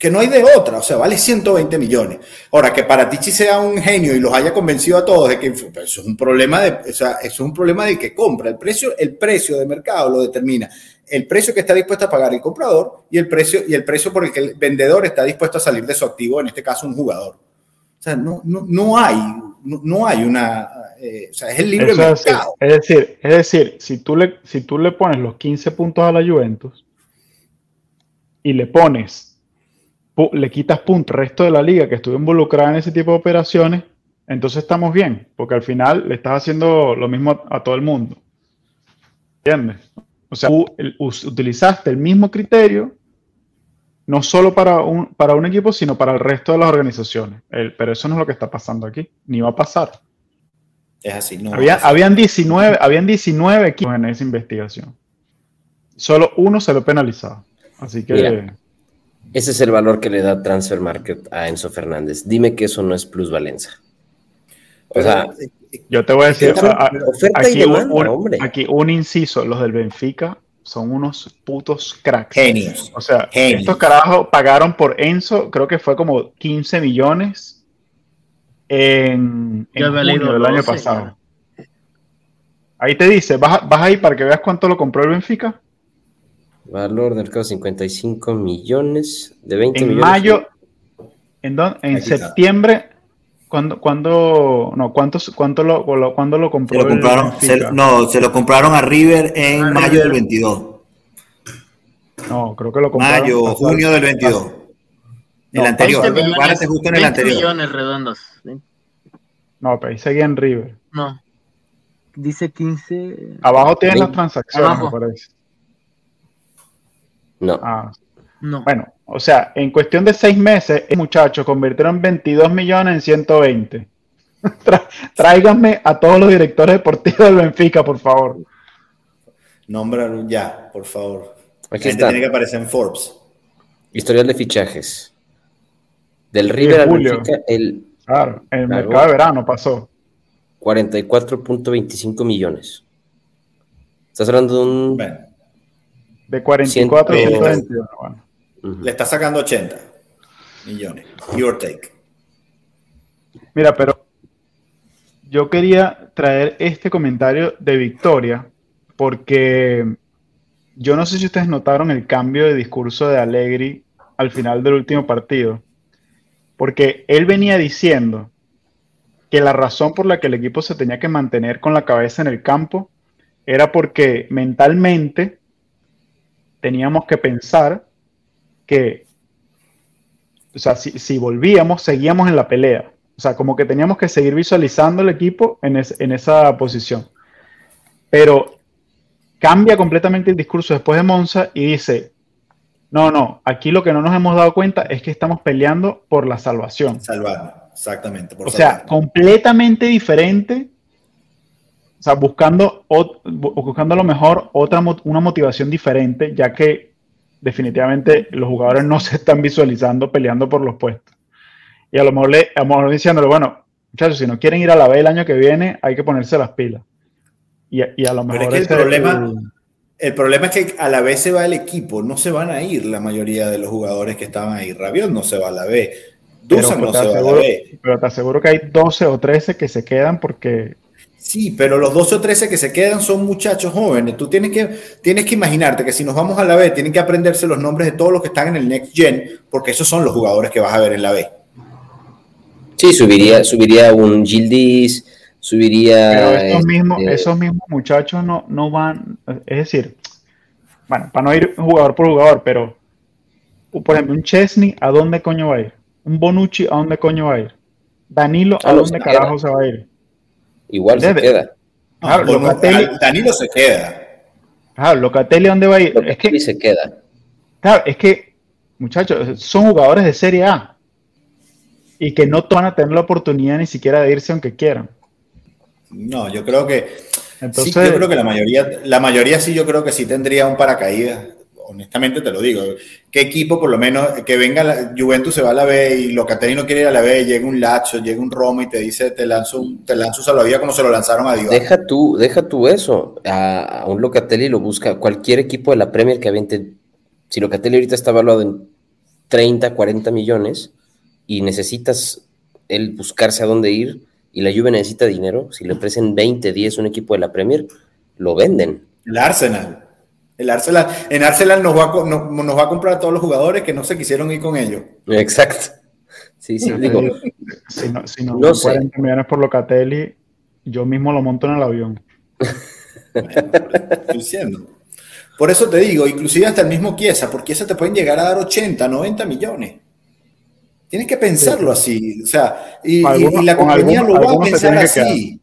que no hay de otra, o sea, vale 120 millones. Ahora, que para Tichi sea un genio y los haya convencido a todos de que eso es un problema de, o sea, eso es un problema del que compra. El precio, el precio de mercado lo determina el precio que está dispuesto a pagar el comprador y el precio, y el precio por el que el vendedor está dispuesto a salir de su activo, en este caso un jugador. O sea, no, no, no hay, no, no, hay una, eh, o sea, es el libre Eso mercado. Es decir, es decir, si tú, le, si tú le pones los 15 puntos a la Juventus y le pones le quitas punto al resto de la liga que estuvo involucrada en ese tipo de operaciones, entonces estamos bien, porque al final le estás haciendo lo mismo a, a todo el mundo. ¿Entiendes? O sea, tú el, utilizaste el mismo criterio, no solo para un, para un equipo, sino para el resto de las organizaciones. El, pero eso no es lo que está pasando aquí, ni va a pasar. Es así, no. Había, habían, 19, habían 19 equipos en esa investigación. Solo uno se lo penalizaba. Así que... Mira. Ese es el valor que le da Transfer Market a Enzo Fernández. Dime que eso no es plusvalenza. O sea, yo te voy a decir, a, aquí, demanda, un, hombre. aquí un inciso, los del Benfica son unos putos cracks. Genios. O sea, Genios. estos carajos pagaron por Enzo, creo que fue como 15 millones en, en junio del año pasado. Ahí te dice, vas, vas ahí para que veas cuánto lo compró el Benfica. Valor del mercado 55 millones de 20 en millones. Mayo, en, don, en septiembre, cuando, cuando, no, ¿cuántos, cuánto lo, lo, ¿cuándo lo compró? Se lo compraron, se, no, se lo compraron a River en ah, mayo del 22. No, creo que lo compraron. Mayo, hasta, junio del 22. Hasta, el no, anterior. Millones, justo en el anterior. millones redondos. No, pero ahí seguía en River. No. Dice 15. Abajo tienen las transacciones, Abajo. me parece. No. Ah, no. Bueno, o sea, en cuestión de seis meses, muchachos convirtieron 22 millones en 120. <laughs> Tráiganme a todos los directores deportivos del Benfica, por favor. Nómbralo ya, por favor. Aquí está. Tiene que aparecer en Forbes. Historial de fichajes. Del River al Benfica, el. Claro, el mercado de verano pasó. 44.25 millones. Estás hablando de un. Bueno. De 44 a 121. Bueno. Uh -huh. Le está sacando 80 millones. Your take. Mira, pero yo quería traer este comentario de Victoria porque yo no sé si ustedes notaron el cambio de discurso de Allegri al final del último partido. Porque él venía diciendo que la razón por la que el equipo se tenía que mantener con la cabeza en el campo era porque mentalmente teníamos que pensar que, o sea, si, si, volvíamos, seguíamos en la pelea. O sea, como que teníamos que seguir visualizando el equipo en, es, en esa posición. Pero cambia completamente el discurso después de Monza y dice, no, no, aquí lo que no nos hemos dado cuenta es que estamos peleando por la salvación. Salvar, exactamente. o sea, completamente diferente o sea, buscando, buscando a lo mejor otra, una motivación diferente, ya que definitivamente los jugadores no <laughs> se están visualizando peleando por los puestos. Y a lo mejor, le, a lo mejor diciéndole, bueno, muchachos, si no quieren ir a la B el año que viene, hay que ponerse las pilas. Y, y a lo mejor... Pero es que el, problema, el... el problema es que a la B se va el equipo, no se van a ir la mayoría de los jugadores que estaban ahí. Rabiot no se va a la B. Dusan no se va a la B. Pero te aseguro que hay 12 o 13 que se quedan porque Sí, pero los 12 o 13 que se quedan son muchachos jóvenes. Tú tienes que, tienes que imaginarte que si nos vamos a la B, tienen que aprenderse los nombres de todos los que están en el Next Gen, porque esos son los jugadores que vas a ver en la B. Sí, subiría, subiría un Gildis, subiría. Pero estos, este... mismos, esos mismos muchachos no, no van. Es decir, bueno, para no ir jugador por jugador, pero por ejemplo, un Chesney, ¿a dónde coño va a ir? Un Bonucci, ¿a dónde coño va a ir? Danilo, ¿a, ¿A dónde carajo se va a ir? Igual se queda. Claro, Locatelli, Danilo se queda. Claro, Locatelli, ¿dónde va a ir? Locatelli es que se queda. Claro, es que muchachos, son jugadores de Serie A y que no van a tener la oportunidad ni siquiera de irse aunque quieran. No, yo creo que Entonces, sí, yo creo que la mayoría, la mayoría sí, yo creo que sí tendría un paracaídas honestamente te lo digo, ¿qué equipo por lo menos que venga la Juventus se va a la B y Locatelli no quiere ir a la B, llega un Lacho, llega un Roma y te dice te lanzo un, te lanzo salvavidas como se lo lanzaron a Dios. Deja tú, deja tú eso, a, un Locatelli lo busca cualquier equipo de la Premier que aviente, si Locatelli ahorita está evaluado en 30, 40 millones y necesitas él buscarse a dónde ir y la Juve necesita dinero, si le ofrecen 20, 10 un equipo de la Premier, lo venden. El Arsenal. El Arsenal, en Arsenal nos va, a, nos, va a comprar a todos los jugadores que no se quisieron ir con ellos. Exacto. Sí, sí, digo. Si no, si no, no 40 millones por Locatelli, yo mismo lo monto en el avión. estoy diciendo. Por eso te digo, inclusive hasta el mismo Chiesa, porque Chiesa te pueden llegar a dar 80, 90 millones. Tienes que pensarlo así, o sea, y, la compañía lo va a pensar así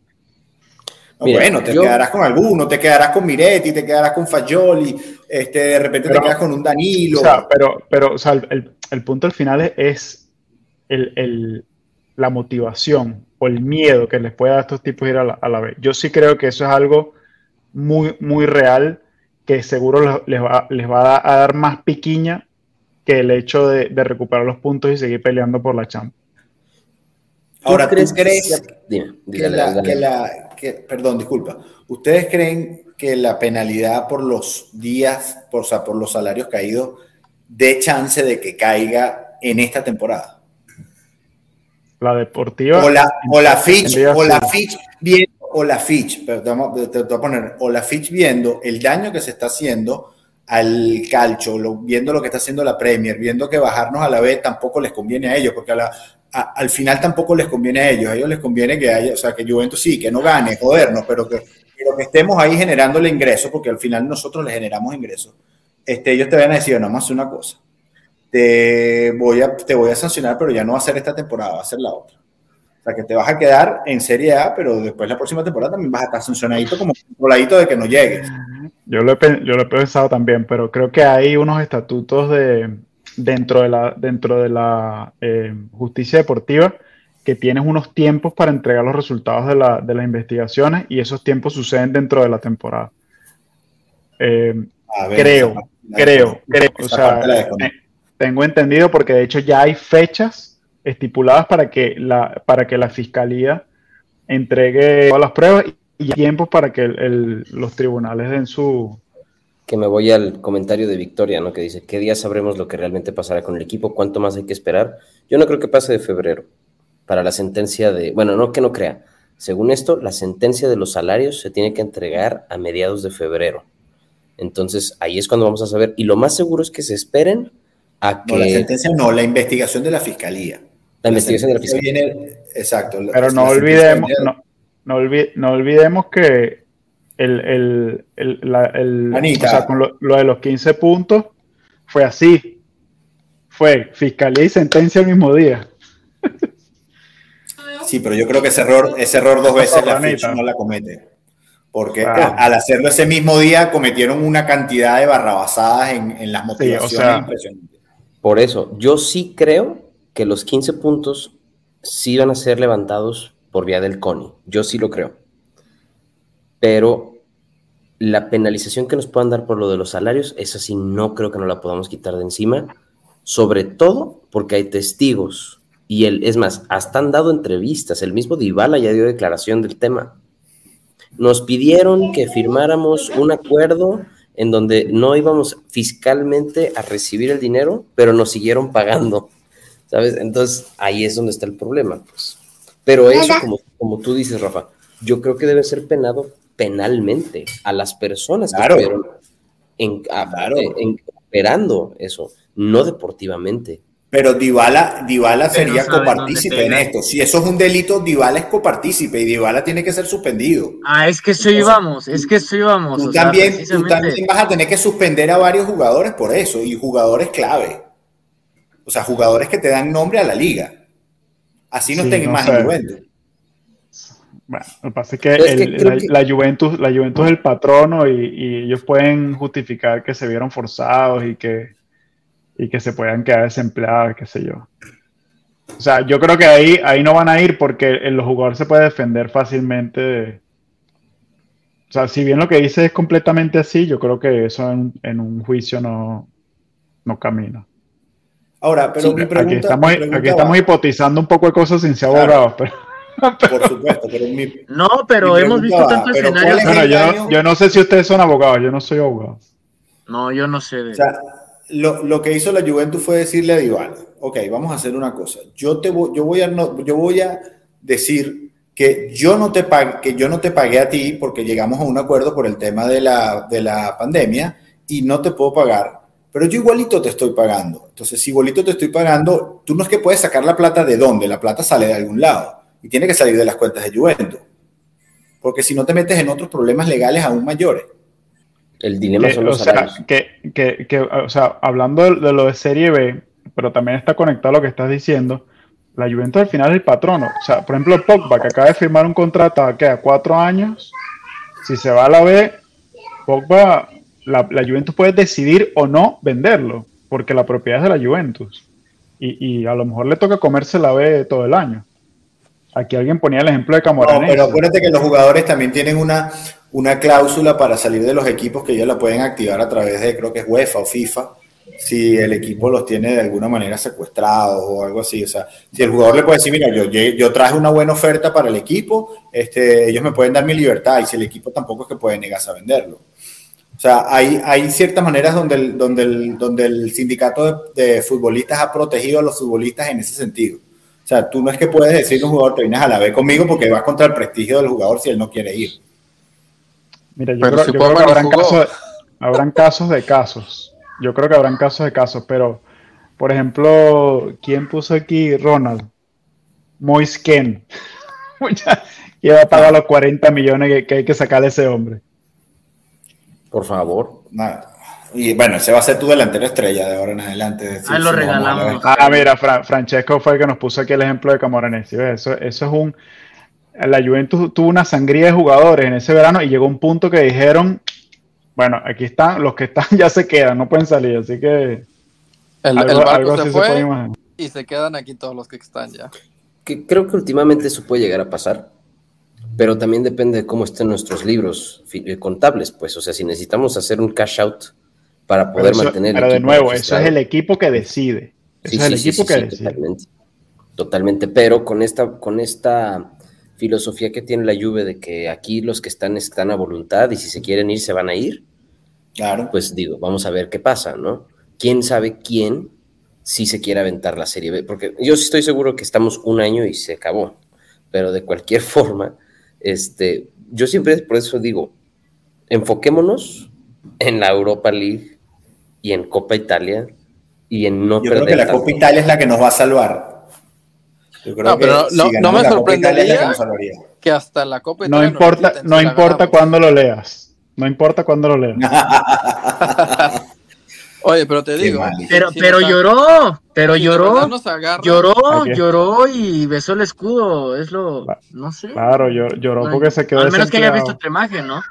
bueno, te quedarás con alguno, te quedarás con Miretti, te quedarás con Fagioli, este, de repente te quedas con un Danilo. O sea, pero, pero o sea, el, el, punto al final es el, el, la motivación o el miedo que les puede dar a estos tipos ir a la, a la vez. Yo sí creo que eso es algo muy, muy real que seguro les va, les va a dar más piquiña que el hecho de, de recuperar los puntos y seguir peleando por la Champions. Ahora, ¿tú crees, crees que, la, que, la, perdón, disculpa, ¿ustedes creen que la penalidad por los días, por, o sea, por los salarios caídos, dé chance de que caiga en esta temporada? La deportiva. O la, o la Fitch, o la Fitch viendo, o la Fitch, te, voy a poner, o la Fitch viendo el daño que se está haciendo al calcio, viendo lo que está haciendo la Premier, viendo que bajarnos a la B tampoco les conviene a ellos, porque a la, al final tampoco les conviene a ellos. A ellos les conviene que haya, o sea, que Juventus sí, que no gane, jodernos, pero que, que estemos ahí generándole ingresos, porque al final nosotros les generamos ingresos. Este, ellos te van a decir, más una cosa. Te voy, a, te voy a sancionar, pero ya no va a ser esta temporada, va a ser la otra. O sea, que te vas a quedar en Serie A, pero después la próxima temporada también vas a estar sancionadito como voladito de que no llegues. Yo lo, he, yo lo he pensado también, pero creo que hay unos estatutos de, dentro de la, dentro de la eh, justicia deportiva que tienes unos tiempos para entregar los resultados de, la, de, las investigaciones y esos tiempos suceden dentro de la temporada. Eh, creo, creo, creo, o sea, eh, tengo entendido porque de hecho ya hay fechas estipuladas para que la, para que la fiscalía entregue todas las pruebas y tiempos para que los tribunales den su, que me voy al comentario de Victoria, ¿no? Que dice, ¿qué día sabremos lo que realmente pasará con el equipo? ¿Cuánto más hay que esperar? Yo no creo que pase de febrero para la sentencia de, bueno, no que no crea. Según esto, la sentencia de los salarios se tiene que entregar a mediados de febrero. Entonces, ahí es cuando vamos a saber. Y lo más seguro es que se esperen a que... No, la sentencia no, la investigación de la fiscalía. La, investigación de la fiscalía. Viene, exacto. Pero no olvidemos, no, no olvidemos que el, el, o sea, con lo, de los 15 puntos fue así. Fue fiscalía y sentencia el mismo día. Sí, pero yo creo que ese error, ese error dos veces la ficha no la comete. Porque al hacerlo ese mismo día cometieron una cantidad de barrabasadas en, en las motivaciones impresionantes. Por eso, yo sí creo que los 15 puntos sí van a ser levantados por vía del CONI. Yo sí lo creo. Pero la penalización que nos puedan dar por lo de los salarios, esa sí no creo que no la podamos quitar de encima, sobre todo porque hay testigos. Y él, es más, hasta han dado entrevistas, el mismo Dybala ya dio declaración del tema. Nos pidieron que firmáramos un acuerdo en donde no íbamos fiscalmente a recibir el dinero, pero nos siguieron pagando, ¿sabes? Entonces ahí es donde está el problema, pues. Pero eso, como, como tú dices, Rafa, yo creo que debe ser penado penalmente a las personas que estuvieron en, esperando eso, no deportivamente. Pero Dybala, Dybala sería copartícipe en esto. Si eso es un delito, Dybala es copartícipe y Dybala tiene que ser suspendido. Ah, es que eso íbamos, es que eso íbamos. Tú, también, tú también vas a tener que suspender a varios jugadores por eso y jugadores clave. O sea, jugadores que te dan nombre a la liga. Así no estén más en bueno, lo que pasa es que, la, Juventus, la Juventus es el patrono y, ellos pueden justificar que se vieron forzados y que, y que se puedan quedar desempleados, qué sé yo. O sea, yo creo que ahí, ahí no van a ir porque el, los jugadores se puede defender fácilmente. de- o sea, si bien lo que dice es completamente así, yo creo que eso en, en un juicio no, no camina. Ahora, pero Sí, mi Aquí pregunta, estamos, mi pregunta aquí estamos hipotizando un poco de cosas sin ser Claro. abogados, pero <laughs> por supuesto, pero mi, No, pero Mi hemos visto tantos pero ¿cuál escenarios. es bueno, yo, daño? yo no sé si ustedes son abogados, yo no soy abogado. No, yo no sé de. O sea, lo, lo que hizo la Juventus fue decirle a Dybala, ok, vamos a hacer una cosa. Yo te voy, yo voy a no- yo voy a decir que yo no te pagué, que yo no te pagué a ti porque llegamos a un acuerdo por el tema de la, de la pandemia y no te puedo pagar, pero yo igualito te estoy pagando. Entonces, si igualito te estoy pagando, tú no es que puedes sacar la plata de dónde, la plata sale de algún lado y tiene que salir de las cuentas de Juventus. Porque si no te metes en otros problemas legales aún mayores. El dilema Que, son o los sea, salarios. que, que- que, o sea, hablando de, de lo de Serie B, pero también está conectado a lo que estás diciendo, la Juventus al final es el patrono. O sea, por ejemplo, Pogba, que acaba de firmar un contrato a, ¿qué? a cuatro años, si se va a la B, Pogba, la, la Juventus puede decidir o no venderlo, porque la propiedad es de la Juventus. Y, y a lo mejor le toca comerse la B todo el año. Aquí alguien ponía el ejemplo de No, Camoranesi. pero acuérdate que los jugadores también tienen una, una cláusula para salir de los equipos que ellos la pueden activar a través de, creo que es UEFA o FIFA, si el equipo los tiene de alguna manera secuestrados o algo así. O sea, si el jugador le puede decir, mira, yo, yo traje una buena oferta para el equipo, este, ellos me pueden dar mi libertad y si el equipo tampoco es que puede negarse a venderlo. O sea, hay, hay ciertas maneras donde el, donde el, donde el sindicato de futbolistas ha protegido a los futbolistas en ese sentido. O sea, tú no es que puedes decirle a un jugador, te vienes a la B conmigo porque vas contra el prestigio del jugador si él no quiere ir. Mira, yo Pero creo, si yo creo que habrán casos, de, habrán casos de casos. Yo creo que habrán casos de casos, pero, por ejemplo, ¿quién puso aquí Ronald? Moise Ken. <laughs> ¿Quién va a pagar los 40 millones que, que hay que sacarle a ese hombre? Por favor. Nada. Y bueno, ese va a ser tu delantero estrella de ahora en adelante. Ah, lo regalamos. Ah, mira, Fra- Francesco fue el que nos puso aquí el ejemplo de Camoranesi. Eso, eso es un... La Juventus tuvo una sangría de jugadores en ese verano y llegó un punto que dijeron, bueno, aquí están, los que están <laughs> ya se quedan, no pueden salir, así que... El, algo- el barco algo se así fue puede imaginar. y se quedan aquí todos los que están ya. Que creo que últimamente eso puede llegar a pasar, pero también depende de cómo estén nuestros libros eh, contables, pues, o sea, si necesitamos hacer un cash out para Pero, poder eso- mantener el pero de nuevo, eso es el equipo que decide. Eso Sí, es el sí, equipo sí, que decide. totalmente. Totalmente, pero con esta, con esta filosofía que tiene la Juve de que aquí los que están están a voluntad y si se quieren ir se van a ir, Claro. pues digo, vamos a ver qué pasa, ¿no? ¿Quién sabe quién si se quiere aventar la Serie B? Porque yo sí estoy seguro que estamos un año y se acabó, pero de cualquier <laughs> forma, este, yo siempre por eso digo, enfoquémonos en la Europa League y en Copa Italia y en no Yo creo perder que la tanto. Copa Italia es la que nos va a salvar. Yo creo No, que pero no- si no- no me que sorprendería. nos salvaría. Que hasta la Copa No Italia nos importa, no importa cuándo lo leas. No importa cuándo lo leas. <laughs> <laughs> Oye, pero te digo. Pero, si pero lloró, pero si lloró, lloró, lloró y besó el escudo. Es lo, no sé. Claro, llor- lloró Ay, porque se quedó Al menos que haya visto otra imagen, ¿no?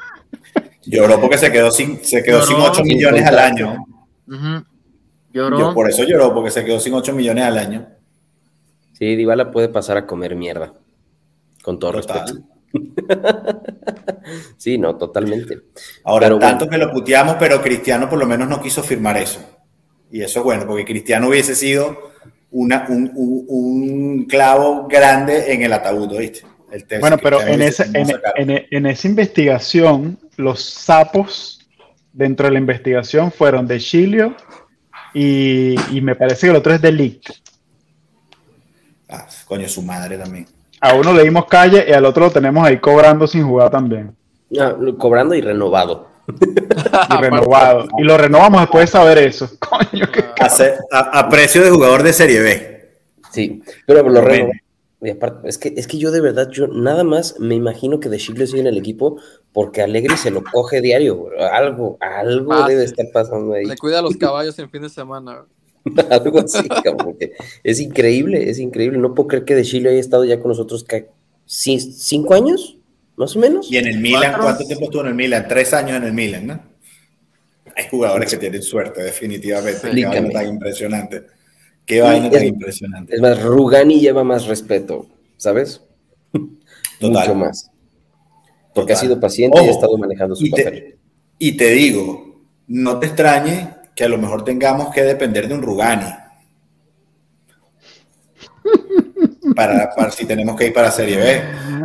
Lloró porque se quedó sin, se quedó sin Lloró. 8 Sin millones al año. Yo, Lloró. por eso lloró, porque se quedó sin 8 millones al año. Sí, Dybala puede pasar a comer mierda. Con todo Total. respeto. <laughs> sí, no, totalmente. Ahora, Pero bueno. tanto que lo puteamos, pero Cristiano por lo menos no quiso firmar eso. Y eso es bueno, porque Cristiano hubiese sido una, un, un- un clavo grande en el ataúd, ¿viste? El Bueno, pero en, ese, en, en- en esa investigación, los sapos dentro de la investigación fueron de Chilio y, y me parece que el otro es de Lick. Ah, coño, su madre también. A uno le dimos calle y al otro lo tenemos ahí cobrando sin jugar también. Ah, cobrando y renovado. Y renovado. Y lo renovamos después de saber eso. <laughs> Coño, qué A, se- a- a precio de jugador de Serie B. Sí, pero lo Bueno. Renovó. Y aparte, es que, es que yo de verdad, yo nada más me imagino que De Chile sigue en el equipo porque Alegre se lo coge diario. Algo, algo Ah, debe sí. estar pasando ahí. Le cuida a los caballos en fin de semana. <laughs> Algo así, cabrón, porque es increíble, es increíble. No puedo creer que De Chile haya estado ya con nosotros cinco años, más o menos. Y en el Milan, Cuatro. ¿cuánto tiempo estuvo en el Milan? Tres años en el Milan, ¿no? hay jugadores que tienen suerte, definitivamente. Tan impresionante. Qué vaina tan impresionante. Es más, Rugani lleva más respeto, ¿sabes? <laughs> Total. Mucho más. Porque ha sido paciente y ha estado manejando su y papel. te, y te digo, no te extrañe que a lo mejor tengamos que depender de un Rugani. <laughs> Para, para si tenemos que ir para Serie B.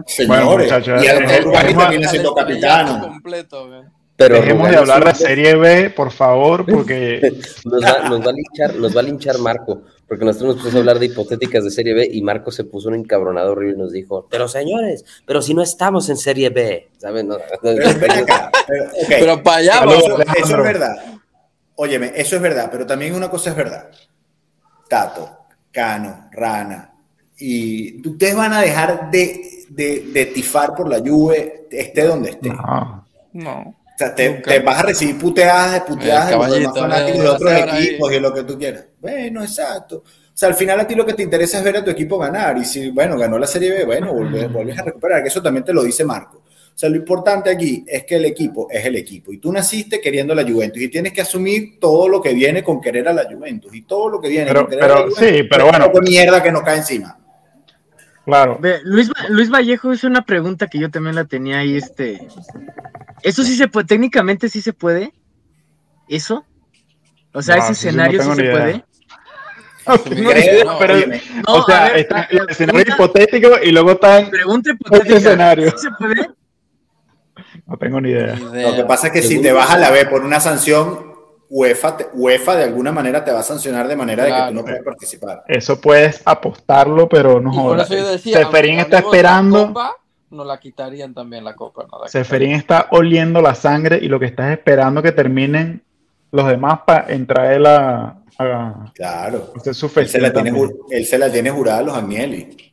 Señores, muchachos, y a lo mejor Rugani vamos a- termina siendo capitano. completo. Pero Dejemos de hablar de Serie B, por favor, porque <laughs> Nos va, nos va a linchar, nos va a linchar Marco, porque nosotros nos pusimos a hablar de hipotéticas de Serie B y Marco se puso un encabronado horrible y nos dijo, pero señores, pero si no estamos en Serie B, ¿saben? No, acá, pero, ok, Pero para allá, vamos. eso, eso es verdad. Óyeme, eso es verdad, pero también una cosa es verdad. Tato, Cano, Rana, y ustedes van a dejar de, de, de tifar por la Juve, esté donde esté. no. No. O sea, te, te vas a recibir puteadas, puteadas de los demás fanáticos de otros equipos y lo que tú quieras. Bueno, exacto. O sea, al final a ti lo que te interesa es ver a tu equipo ganar. Y si, bueno, ganó la Serie B, bueno, vuelves, vuelves a recuperar. Que eso también te lo dice Marco. O sea, lo importante aquí es que el equipo es el equipo. Y tú naciste queriendo la Juventus y tienes que asumir todo lo que viene con querer a la Juventus. Y todo lo que viene Pero- con querer a pero la Juventus. sí, pero bueno. un poco de mierda que nos cae encima. Claro. Luis, Luis Vallejo hizo una pregunta que yo también la tenía ahí, este. ¿Eso sí se puede? ¿Técnicamente sí se puede? ¿Eso? O sea, No, ese eso sí no escenario sí se idea. puede. No tengo Creo, ni idea, no, pero, o sea, ver, está el escenario pregunta- hipotético y luego está en- Pregunta hipotética. escenario. ¿Sí se puede? No tengo ni idea. Ni idea. Lo que pasa es que si te vas a la B por una sanción, UEFA, te- UEFA de alguna manera te va a sancionar de manera de que tú no puedes participar. Eso puedes apostarlo, pero no jodas. eso yo decía, Seferín está esperando. copa, nos la quitarían también la copa. nos la Seferín está oliendo la sangre y lo que estás esperando que terminen los demás para entrar él a, a Claro. hacer su Él se, la tiene, él se la tiene jurada a los Agnelli.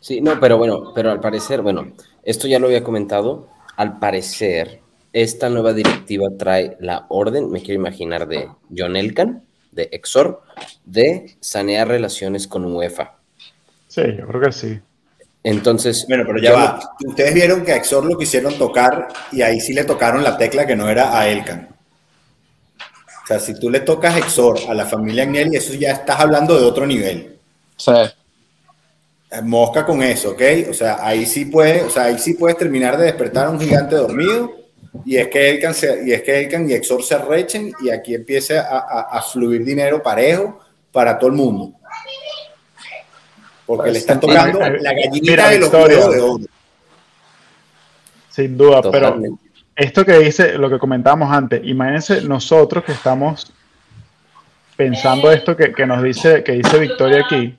Sí, no, pero bueno, pero al parecer, bueno, esto ya lo había comentado, al parecer, esta nueva directiva trae la orden, me quiero imaginar, de John Elkan, de Exor, de sanear relaciones con UEFA. Sí, yo creo que sí. Entonces, Bueno, pero ya va. Ustedes vieron que a Exor lo quisieron tocar y ahí sí le tocaron la tecla que no era a Elkan. O sea, si tú le tocas Exor a la familia Agnelli, eso ya estás hablando de otro nivel. Sí. Mosca con eso, ¿ok? O sea, ahí sí puedes, o sea, ahí sí puedes terminar de despertar a un gigante dormido y es que Elkan, se- y es que Elkan y Exor se arrechen y aquí empiece a, a- a fluir dinero parejo para todo el mundo. Porque le están tocando mira, la gallinita mira, de los de oro. Sin duda, pero esto que dice, lo que comentábamos antes, imagínense nosotros que estamos pensando esto que, que nos dice, que dice Victoria aquí,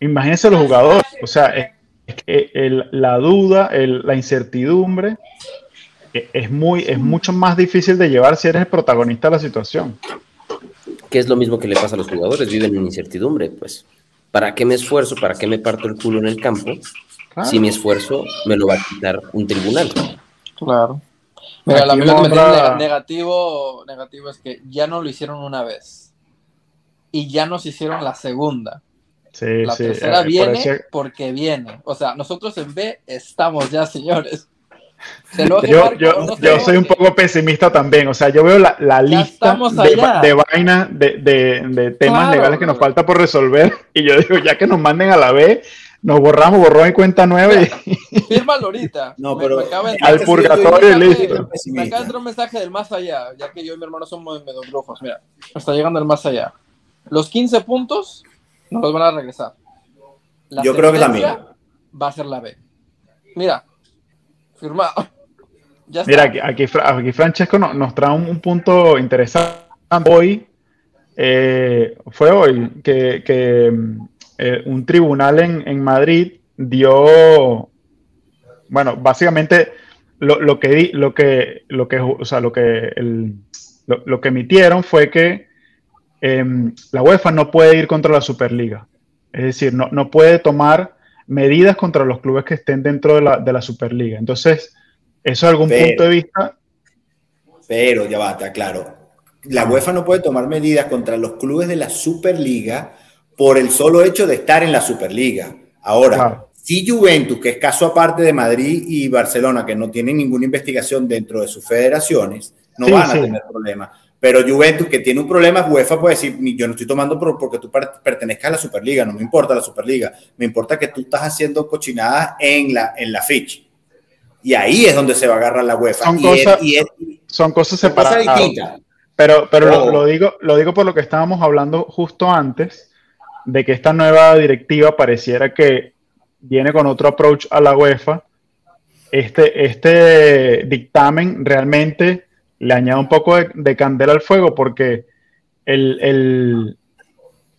imagínense los jugadores, o sea, es, que el- la duda, el- la incertidumbre es, muy, es mucho más difícil de llevar si eres el protagonista de la situación. que es lo mismo que le pasa a los jugadores, viven en incertidumbre, pues. ¿Para qué me esfuerzo? ¿Para qué me parto el culo en el campo? Claro. Si mi esfuerzo me lo va a quitar un tribunal. Claro. Mira, la que me otra- tiene negativo, negativo es que ya no lo hicieron una vez. Y ya nos hicieron la segunda. Sí, La sí, tercera eh, por viene porque viene. O sea, nosotros en B estamos ya, señores. Se enoje Yo, Marco yo, soy un poco pesimista también. O sea, yo veo la, la lista de, de vainas, de, de- de temas Claro, legales que nos falta por resolver. <laughs> Y yo digo, ya que nos manden a la B, nos borramos, borrón y cuenta nueva. Y, <laughs> Fírmalo ahorita. No, pero me acaba de- Al purgatorio y listo. Me acaba de entrar un mensaje del más allá, ya que yo y mi hermano somos medio brujos. Mira, está llegando el más allá. Los 15 puntos nos los van a regresar. La Yo creo que también. Va a ser la B. Mira, firmado. <laughs> Ya mira, aquí, aquí, aquí Francesco no- nos trae un, un punto interesante. Hoy, eh, fue hoy que, que, eh, un tribunal en, en Madrid dio, bueno, básicamente lo, lo que di- lo que lo que o sea, lo que el- lo, lo que emitieron fue que em, la UEFA no puede ir contra la Superliga. Es decir, no, no puede tomar medidas contra los clubes que estén dentro de la, de la Superliga. Entonces, eso es algún Pero- punto de vista. Pero ya va, está claro. La UEFA no puede tomar medidas contra los clubes de la Superliga por el solo hecho de estar en la Superliga. Ahora, Claro. si Juventus, que es caso aparte de Madrid y Barcelona, que no tienen ninguna investigación dentro de sus federaciones, no Sí, van a sí. tener problemas. Pero Juventus, que tiene un problema, UEFA puede decir, "Ni- yo no estoy tomando por- porque tú per- pertenezcas a la Superliga, no me importa la Superliga, me importa que tú estás haciendo cochinadas en la, en la ficha. Y ahí es donde se va a agarrar la UEFA. Son y cosas- y Son cosas separadas. Pero, pero lo, lo digo, lo digo por lo que estábamos hablando justo antes, de que esta nueva directiva pareciera que viene con otro approach a la UEFA. Este, este dictamen realmente le añade un poco de, de candela al fuego porque el, el-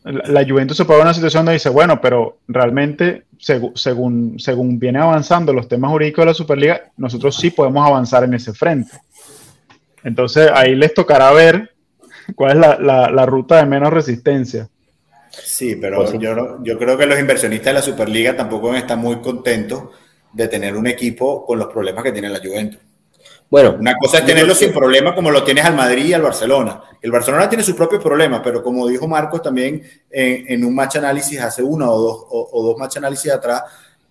la Juventus se pone en una situación donde dice, bueno, pero realmente según, según vienen avanzando los temas jurídicos de la Superliga, nosotros sí podemos avanzar en ese frente. Entonces ahí les tocará ver cuál es la, la- la ruta de menos resistencia. Sí, pero Pues sí. Yo, no- yo creo que los inversionistas de la Superliga tampoco están muy contentos de tener un equipo con los problemas que tiene la Juventus. Bueno, Una cosa es tenerlo sin problema como lo tienes al Madrid y al Barcelona. El Barcelona tiene sus propios problemas, pero como dijo Marcos también en, en un match análisis hace uno o dos, o, o dos match análisis atrás,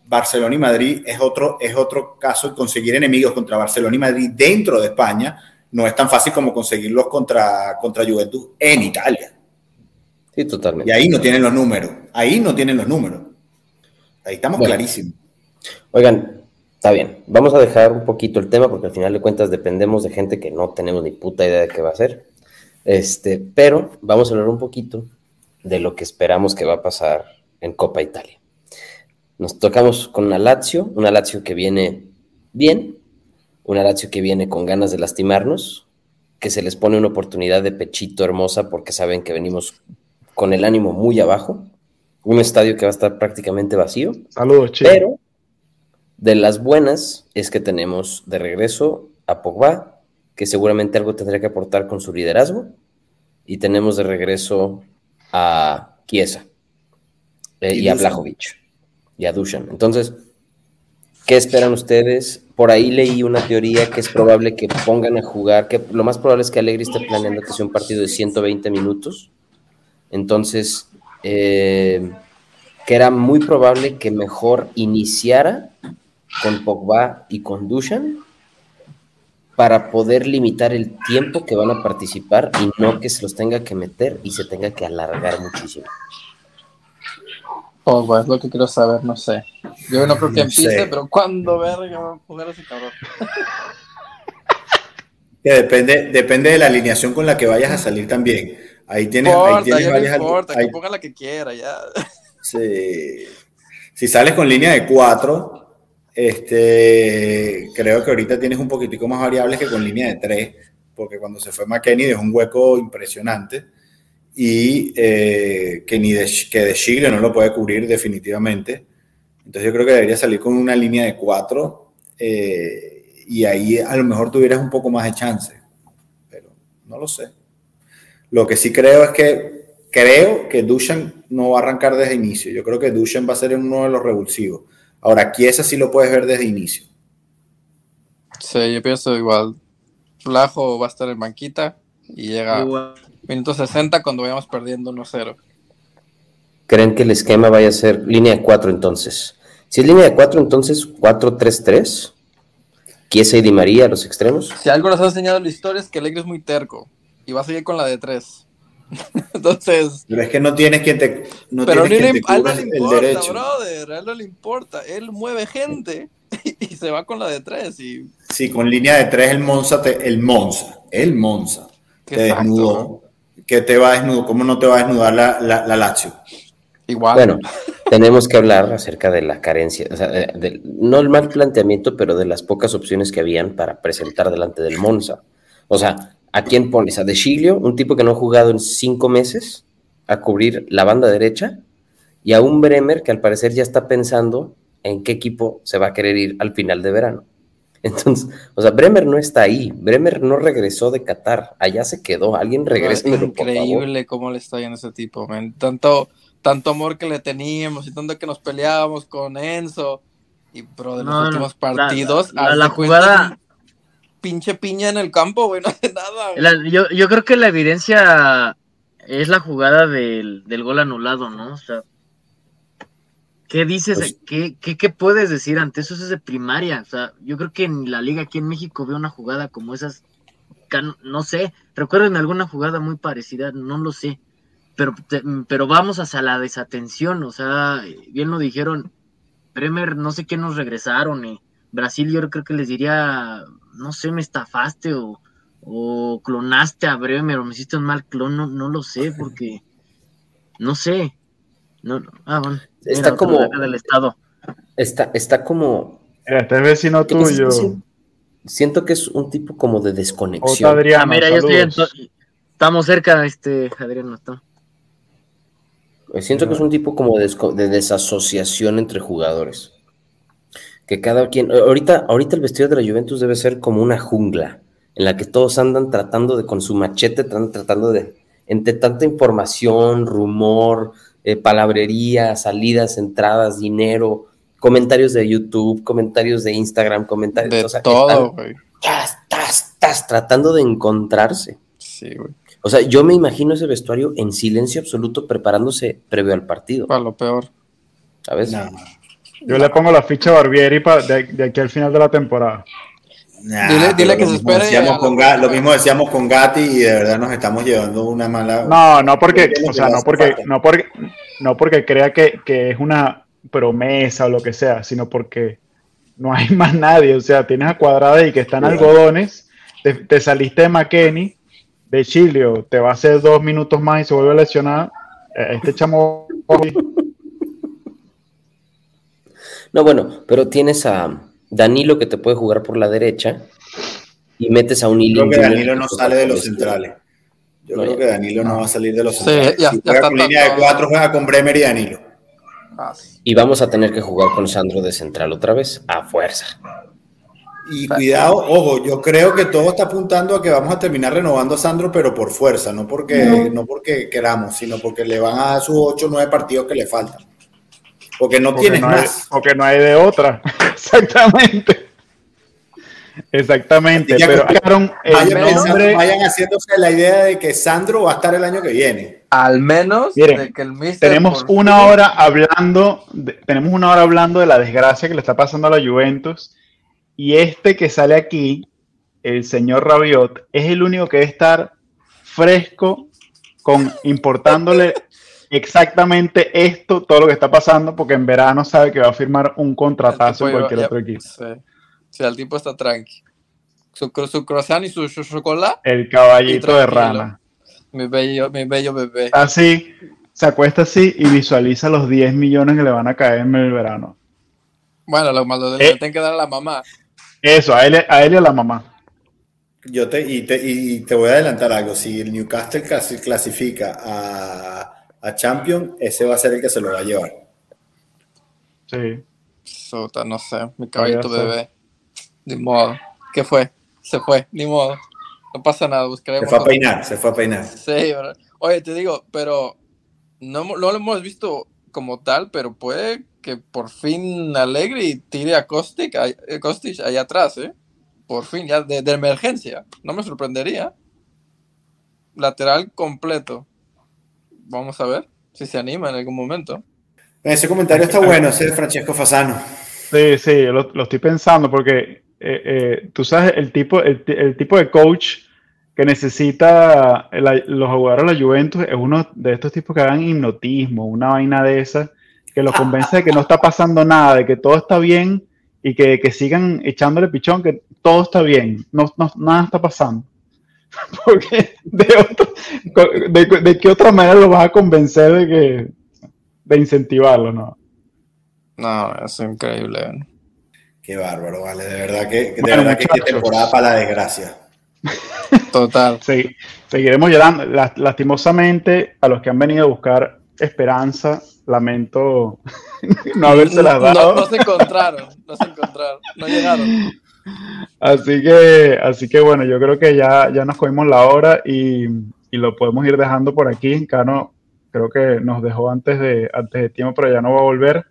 Barcelona y Madrid es otro, es otro caso. Conseguir enemigos contra Barcelona y Madrid dentro de España no es tan fácil como conseguirlos contra, contra Juventus en Italia. sí, totalmente. Y ahí no tienen los números. Ahí no tienen los números. Ahí estamos Bueno. clarísimos. Oigan, está bien. Vamos a dejar un poquito el tema porque al final de cuentas dependemos de gente que no tenemos ni puta idea de qué va a hacer. Este, pero vamos a hablar un poquito de lo que esperamos que va a pasar en Copa Italia. Nos tocamos con una Lazio, una Lazio que viene bien, una Lazio que viene con ganas de lastimarnos, que se les pone una oportunidad de pechito hermosa porque saben que venimos con el ánimo muy abajo, un estadio que va a estar prácticamente vacío. Saludos, chicos. Pero de las buenas es que tenemos de regreso a Pogba, que seguramente algo tendrá que aportar con su liderazgo, y tenemos de regreso a Chiesa eh, Y y, a. Blajovic y a Dushan. Entonces, ¿qué esperan ustedes? Por ahí leí una teoría que es probable que pongan a jugar, que lo más probable es que Alegri esté planeando que sea un partido de 120 minutos. Entonces, eh, que era muy probable que mejor iniciara con Pogba y con Dushan para poder limitar el tiempo que van a participar y no que se los tenga que meter y se tenga que alargar muchísimo. Pogba, es lo que quiero saber, no sé. Yo no creo que No empiece, sé. pero ¿cuándo verga va a jugar ese cabrón? Que depende, depende de la alineación con la que vayas a salir también. Ahí tienes, ahí tienes ya no varias. importa, ahí- que ponga la que quiera, ya. sí. Si sales con línea de cuatro, este, creo que ahorita tienes un poquitico más variables que con línea de tres, porque cuando se fue McKenny dejó un hueco impresionante y eh, que ni de, que de Chile no lo puede cubrir definitivamente. Entonces yo creo que debería salir con una línea de cuatro eh, y ahí a lo mejor tuvieras un poco más de chance, pero no lo sé. Lo que sí creo es que creo que Dushan no va a arrancar desde inicio. Yo creo que Dushan va a ser uno de los revulsivos. Ahora, Chiesa sí lo puedes ver desde inicio. Sí, yo pienso igual. Flajo va a estar en banquita y llega Igual. minuto 60 cuando vayamos perdiendo 1-0. ¿Creen que el esquema vaya a ser línea de 4 entonces? Si es línea de 4, entonces 4-3-3. Chiesa y Di María a los extremos. Si algo nos ha enseñado la historia es que Alegre es muy terco y va a seguir con la de 3. <laughs> Entonces, Pero es que no tienes quien te, no pero tienes no quien le, te a él no le el importa, derecho. brother, a él no le importa. Él mueve gente <laughs> y, se va con la de 3 y Sí, con línea de tres el Monza, te- el Monza, el Monza, Qué te exacto, desnudó. ¿Qué te va a desnudar? ¿Cómo no te va a desnudar la, la, la Lazio? igual. Bueno, tenemos que hablar acerca de la carencia, o sea, de- del- no el mal planteamiento, pero de las pocas opciones que habían para presentar delante del Monza. O sea, ¿a quién pones? ¿A De un tipo que no ha jugado en cinco meses, a cubrir la banda derecha? Y a un Bremer que al parecer ya está pensando en qué equipo se va a querer ir al final de verano. <laughs> Entonces, o sea, Bremer no está ahí, Bremer no regresó de Qatar, allá se quedó, alguien por favor. Increíble cómo le está yendo ese tipo, man. Tanto, tanto amor que le teníamos y tanto que nos peleábamos con Enzo. Y bro, de los No, últimos la- partidos, la- la cuenta jugada- pinche piña en el campo, güey, <laughs> no hace nada. güey. La- yo, yo creo que la evidencia es la jugada del, del gol anulado, ¿no? O sea, ¿qué dices? Pues- ¿Qué, qué, qué puedes decir ante eso? Eso es de primaria. O sea, yo creo que en la liga aquí en México veo una jugada como esas no, sé. Recuerden alguna jugada muy parecida, no lo sé. Pero, te- pero vamos hacia la desatención, o sea, bien lo dijeron, Bremer, no sé qué nos regresaron, y Brasil yo creo que les diría, no sé, me estafaste o, o clonaste a Bremer o me hiciste un mal clon, no, no lo sé, porque no sé. No, no. ah, bueno. Está como- del estado. Está, está como. Este es vecino tuyo. Siento que es un tipo como de Ota desconexión. Adriano, Ah, mira, yo estoy estamos cerca, este, Adrián, no está. Siento que es un tipo como de desasociación entre jugadores. Que cada quien. Ahorita, ahorita el vestido de la Juventus debe ser como una jungla en la que todos andan tratando de, con su machete, tratando de. Entre tanta información, rumor, eh, palabrería, salidas, entradas, dinero, comentarios de YouTube, comentarios de Instagram, comentarios. De o sea, todo, están- güey. tas, tas, tas, tratando de encontrarse. Sí, güey. O sea, yo me imagino ese vestuario en silencio absoluto preparándose previo al partido, Para lo peor. ¿sabes? Yo le pongo la ficha a Barbieri pa- de, de aquí al final de la temporada. nah, Dile- dile que se espere decíamos la lo mismo decíamos con Gatti y de verdad nos estamos llevando una mala. No, no porque, o sea, no porque, no porque, no porque crea que, que es una promesa o lo que sea, sino porque no hay <laughs> más nadie. O sea, tienes a Cuadrada y que están Claro. algodones, te, te saliste de McKenny, de Chilio, te va a hacer dos minutos más y se vuelve a lesionar. Eh, Este chamo <laughs> No, bueno, pero tienes a Danilo que te puede jugar por la derecha y metes a un Yo Ilian creo que Junior Danilo no sale de los centrales. Yo No, creo ya. que Danilo no va a salir de los Sí, centrales. ya- si ya juega está con línea de cuatro, juega con Bremer y Danilo. Y vamos a tener que jugar con Sandro de central otra vez, a fuerza. Y cuidado, ojo, yo creo que todo está apuntando a que vamos a terminar renovando a Sandro, pero por fuerza, no porque, no. porque queramos, sino porque le van a dar sus 8 o 9 partidos que le faltan. Porque no porque tienes no, hay, más. porque no hay de otra. <laughs> Exactamente. Exactamente. Pero Vayan, nombre. vayan haciéndose la idea de que Sandro va a estar el año que viene. Al menos Miren, de que el Mister Tenemos una fin- hora hablando, de- tenemos una hora hablando de la desgracia que le está pasando a la Juventus y este que sale aquí, el señor Rabiot, es el único que debe estar fresco con importándole exactamente esto, todo lo que está pasando, porque en verano sabe que va a firmar un contratazo en cualquier otro equipo. Sí. Sí, el tipo está tranqui. Su, su croissant y su, su chocolate, El caballito de rana. mi bello, mi bello bebé. Así, se acuesta así y visualiza los 10 millones que le van a caer en el verano. Bueno, lo malo de Eh. le tienen que dar a la mamá. Eso, a él, a él y a la mamá. Yo te, y, te, y te voy a adelantar algo. Si el Newcastle clasi- clasifica a, a Champions, ese va a ser el que se lo va a llevar. Sí. Sota, no sé, mi caballito Podría ser. bebé. Ni modo. ¿Qué fue? Se fue, ni modo. No pasa nada, Se buscaremos. fue a peinar, se fue a peinar. Sí, bro. Oye, te digo, pero no, no lo hemos visto como tal, pero puede que por fin Allegri tire a Kostic, a, a Kostic allá atrás, ¿eh? Por fin, ya de, de emergencia. No me sorprendería. Lateral completo. Vamos a ver si se anima en algún momento. Ese comentario está bueno, ese de Francesco Fasano. Sí, sí, lo, lo estoy pensando porque eh, eh, tú sabes el tipo, el, ti- el tipo de coach que necesita la- los jugadores de la Juventus es uno de estos tipos que hagan hipnotismo, una vaina de esa, que los convence de que no está pasando nada, de que todo está bien y que, que sigan echándole pichón, que todo está bien, no, no- nada está pasando. <laughs> Porque de, otro- de, de qué otra manera lo vas a convencer de que de incentivarlo, ¿no? No, es increíble. Qué bárbaro, vale. De verdad que, de Bueno, verdad que qué temporada para la desgracia. Total. <laughs> Sí, seguiremos llorando. Las- Lastimosamente, a los que han venido a buscar esperanza, lamento <laughs> no habérselas No, dado. no se encontraron, no se encontraron, no llegaron. Así que, así que bueno, yo creo que ya, ya nos cogimos la hora y, y lo podemos ir dejando por aquí. Cano creo que nos dejó antes de, antes de tiempo, pero ya no va a volver.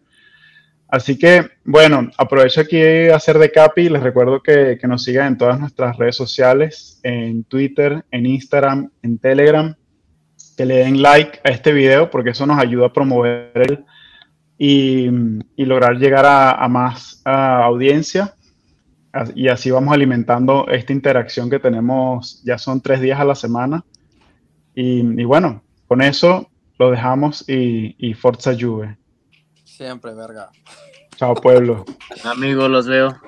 Así que, bueno, aprovecho aquí a hacer de capi. Les recuerdo que, que nos sigan en todas nuestras redes sociales, en Twitter, en Instagram, en Telegram, que le den like a este video porque eso nos ayuda a promover y, y lograr llegar a, más audiencia. Y así vamos alimentando esta interacción que tenemos, ya son tres días a la semana. Y, y bueno, con eso lo dejamos y, y Forza Juve. Siempre, verga. Chao pueblo. <laughs> Amigos, los veo.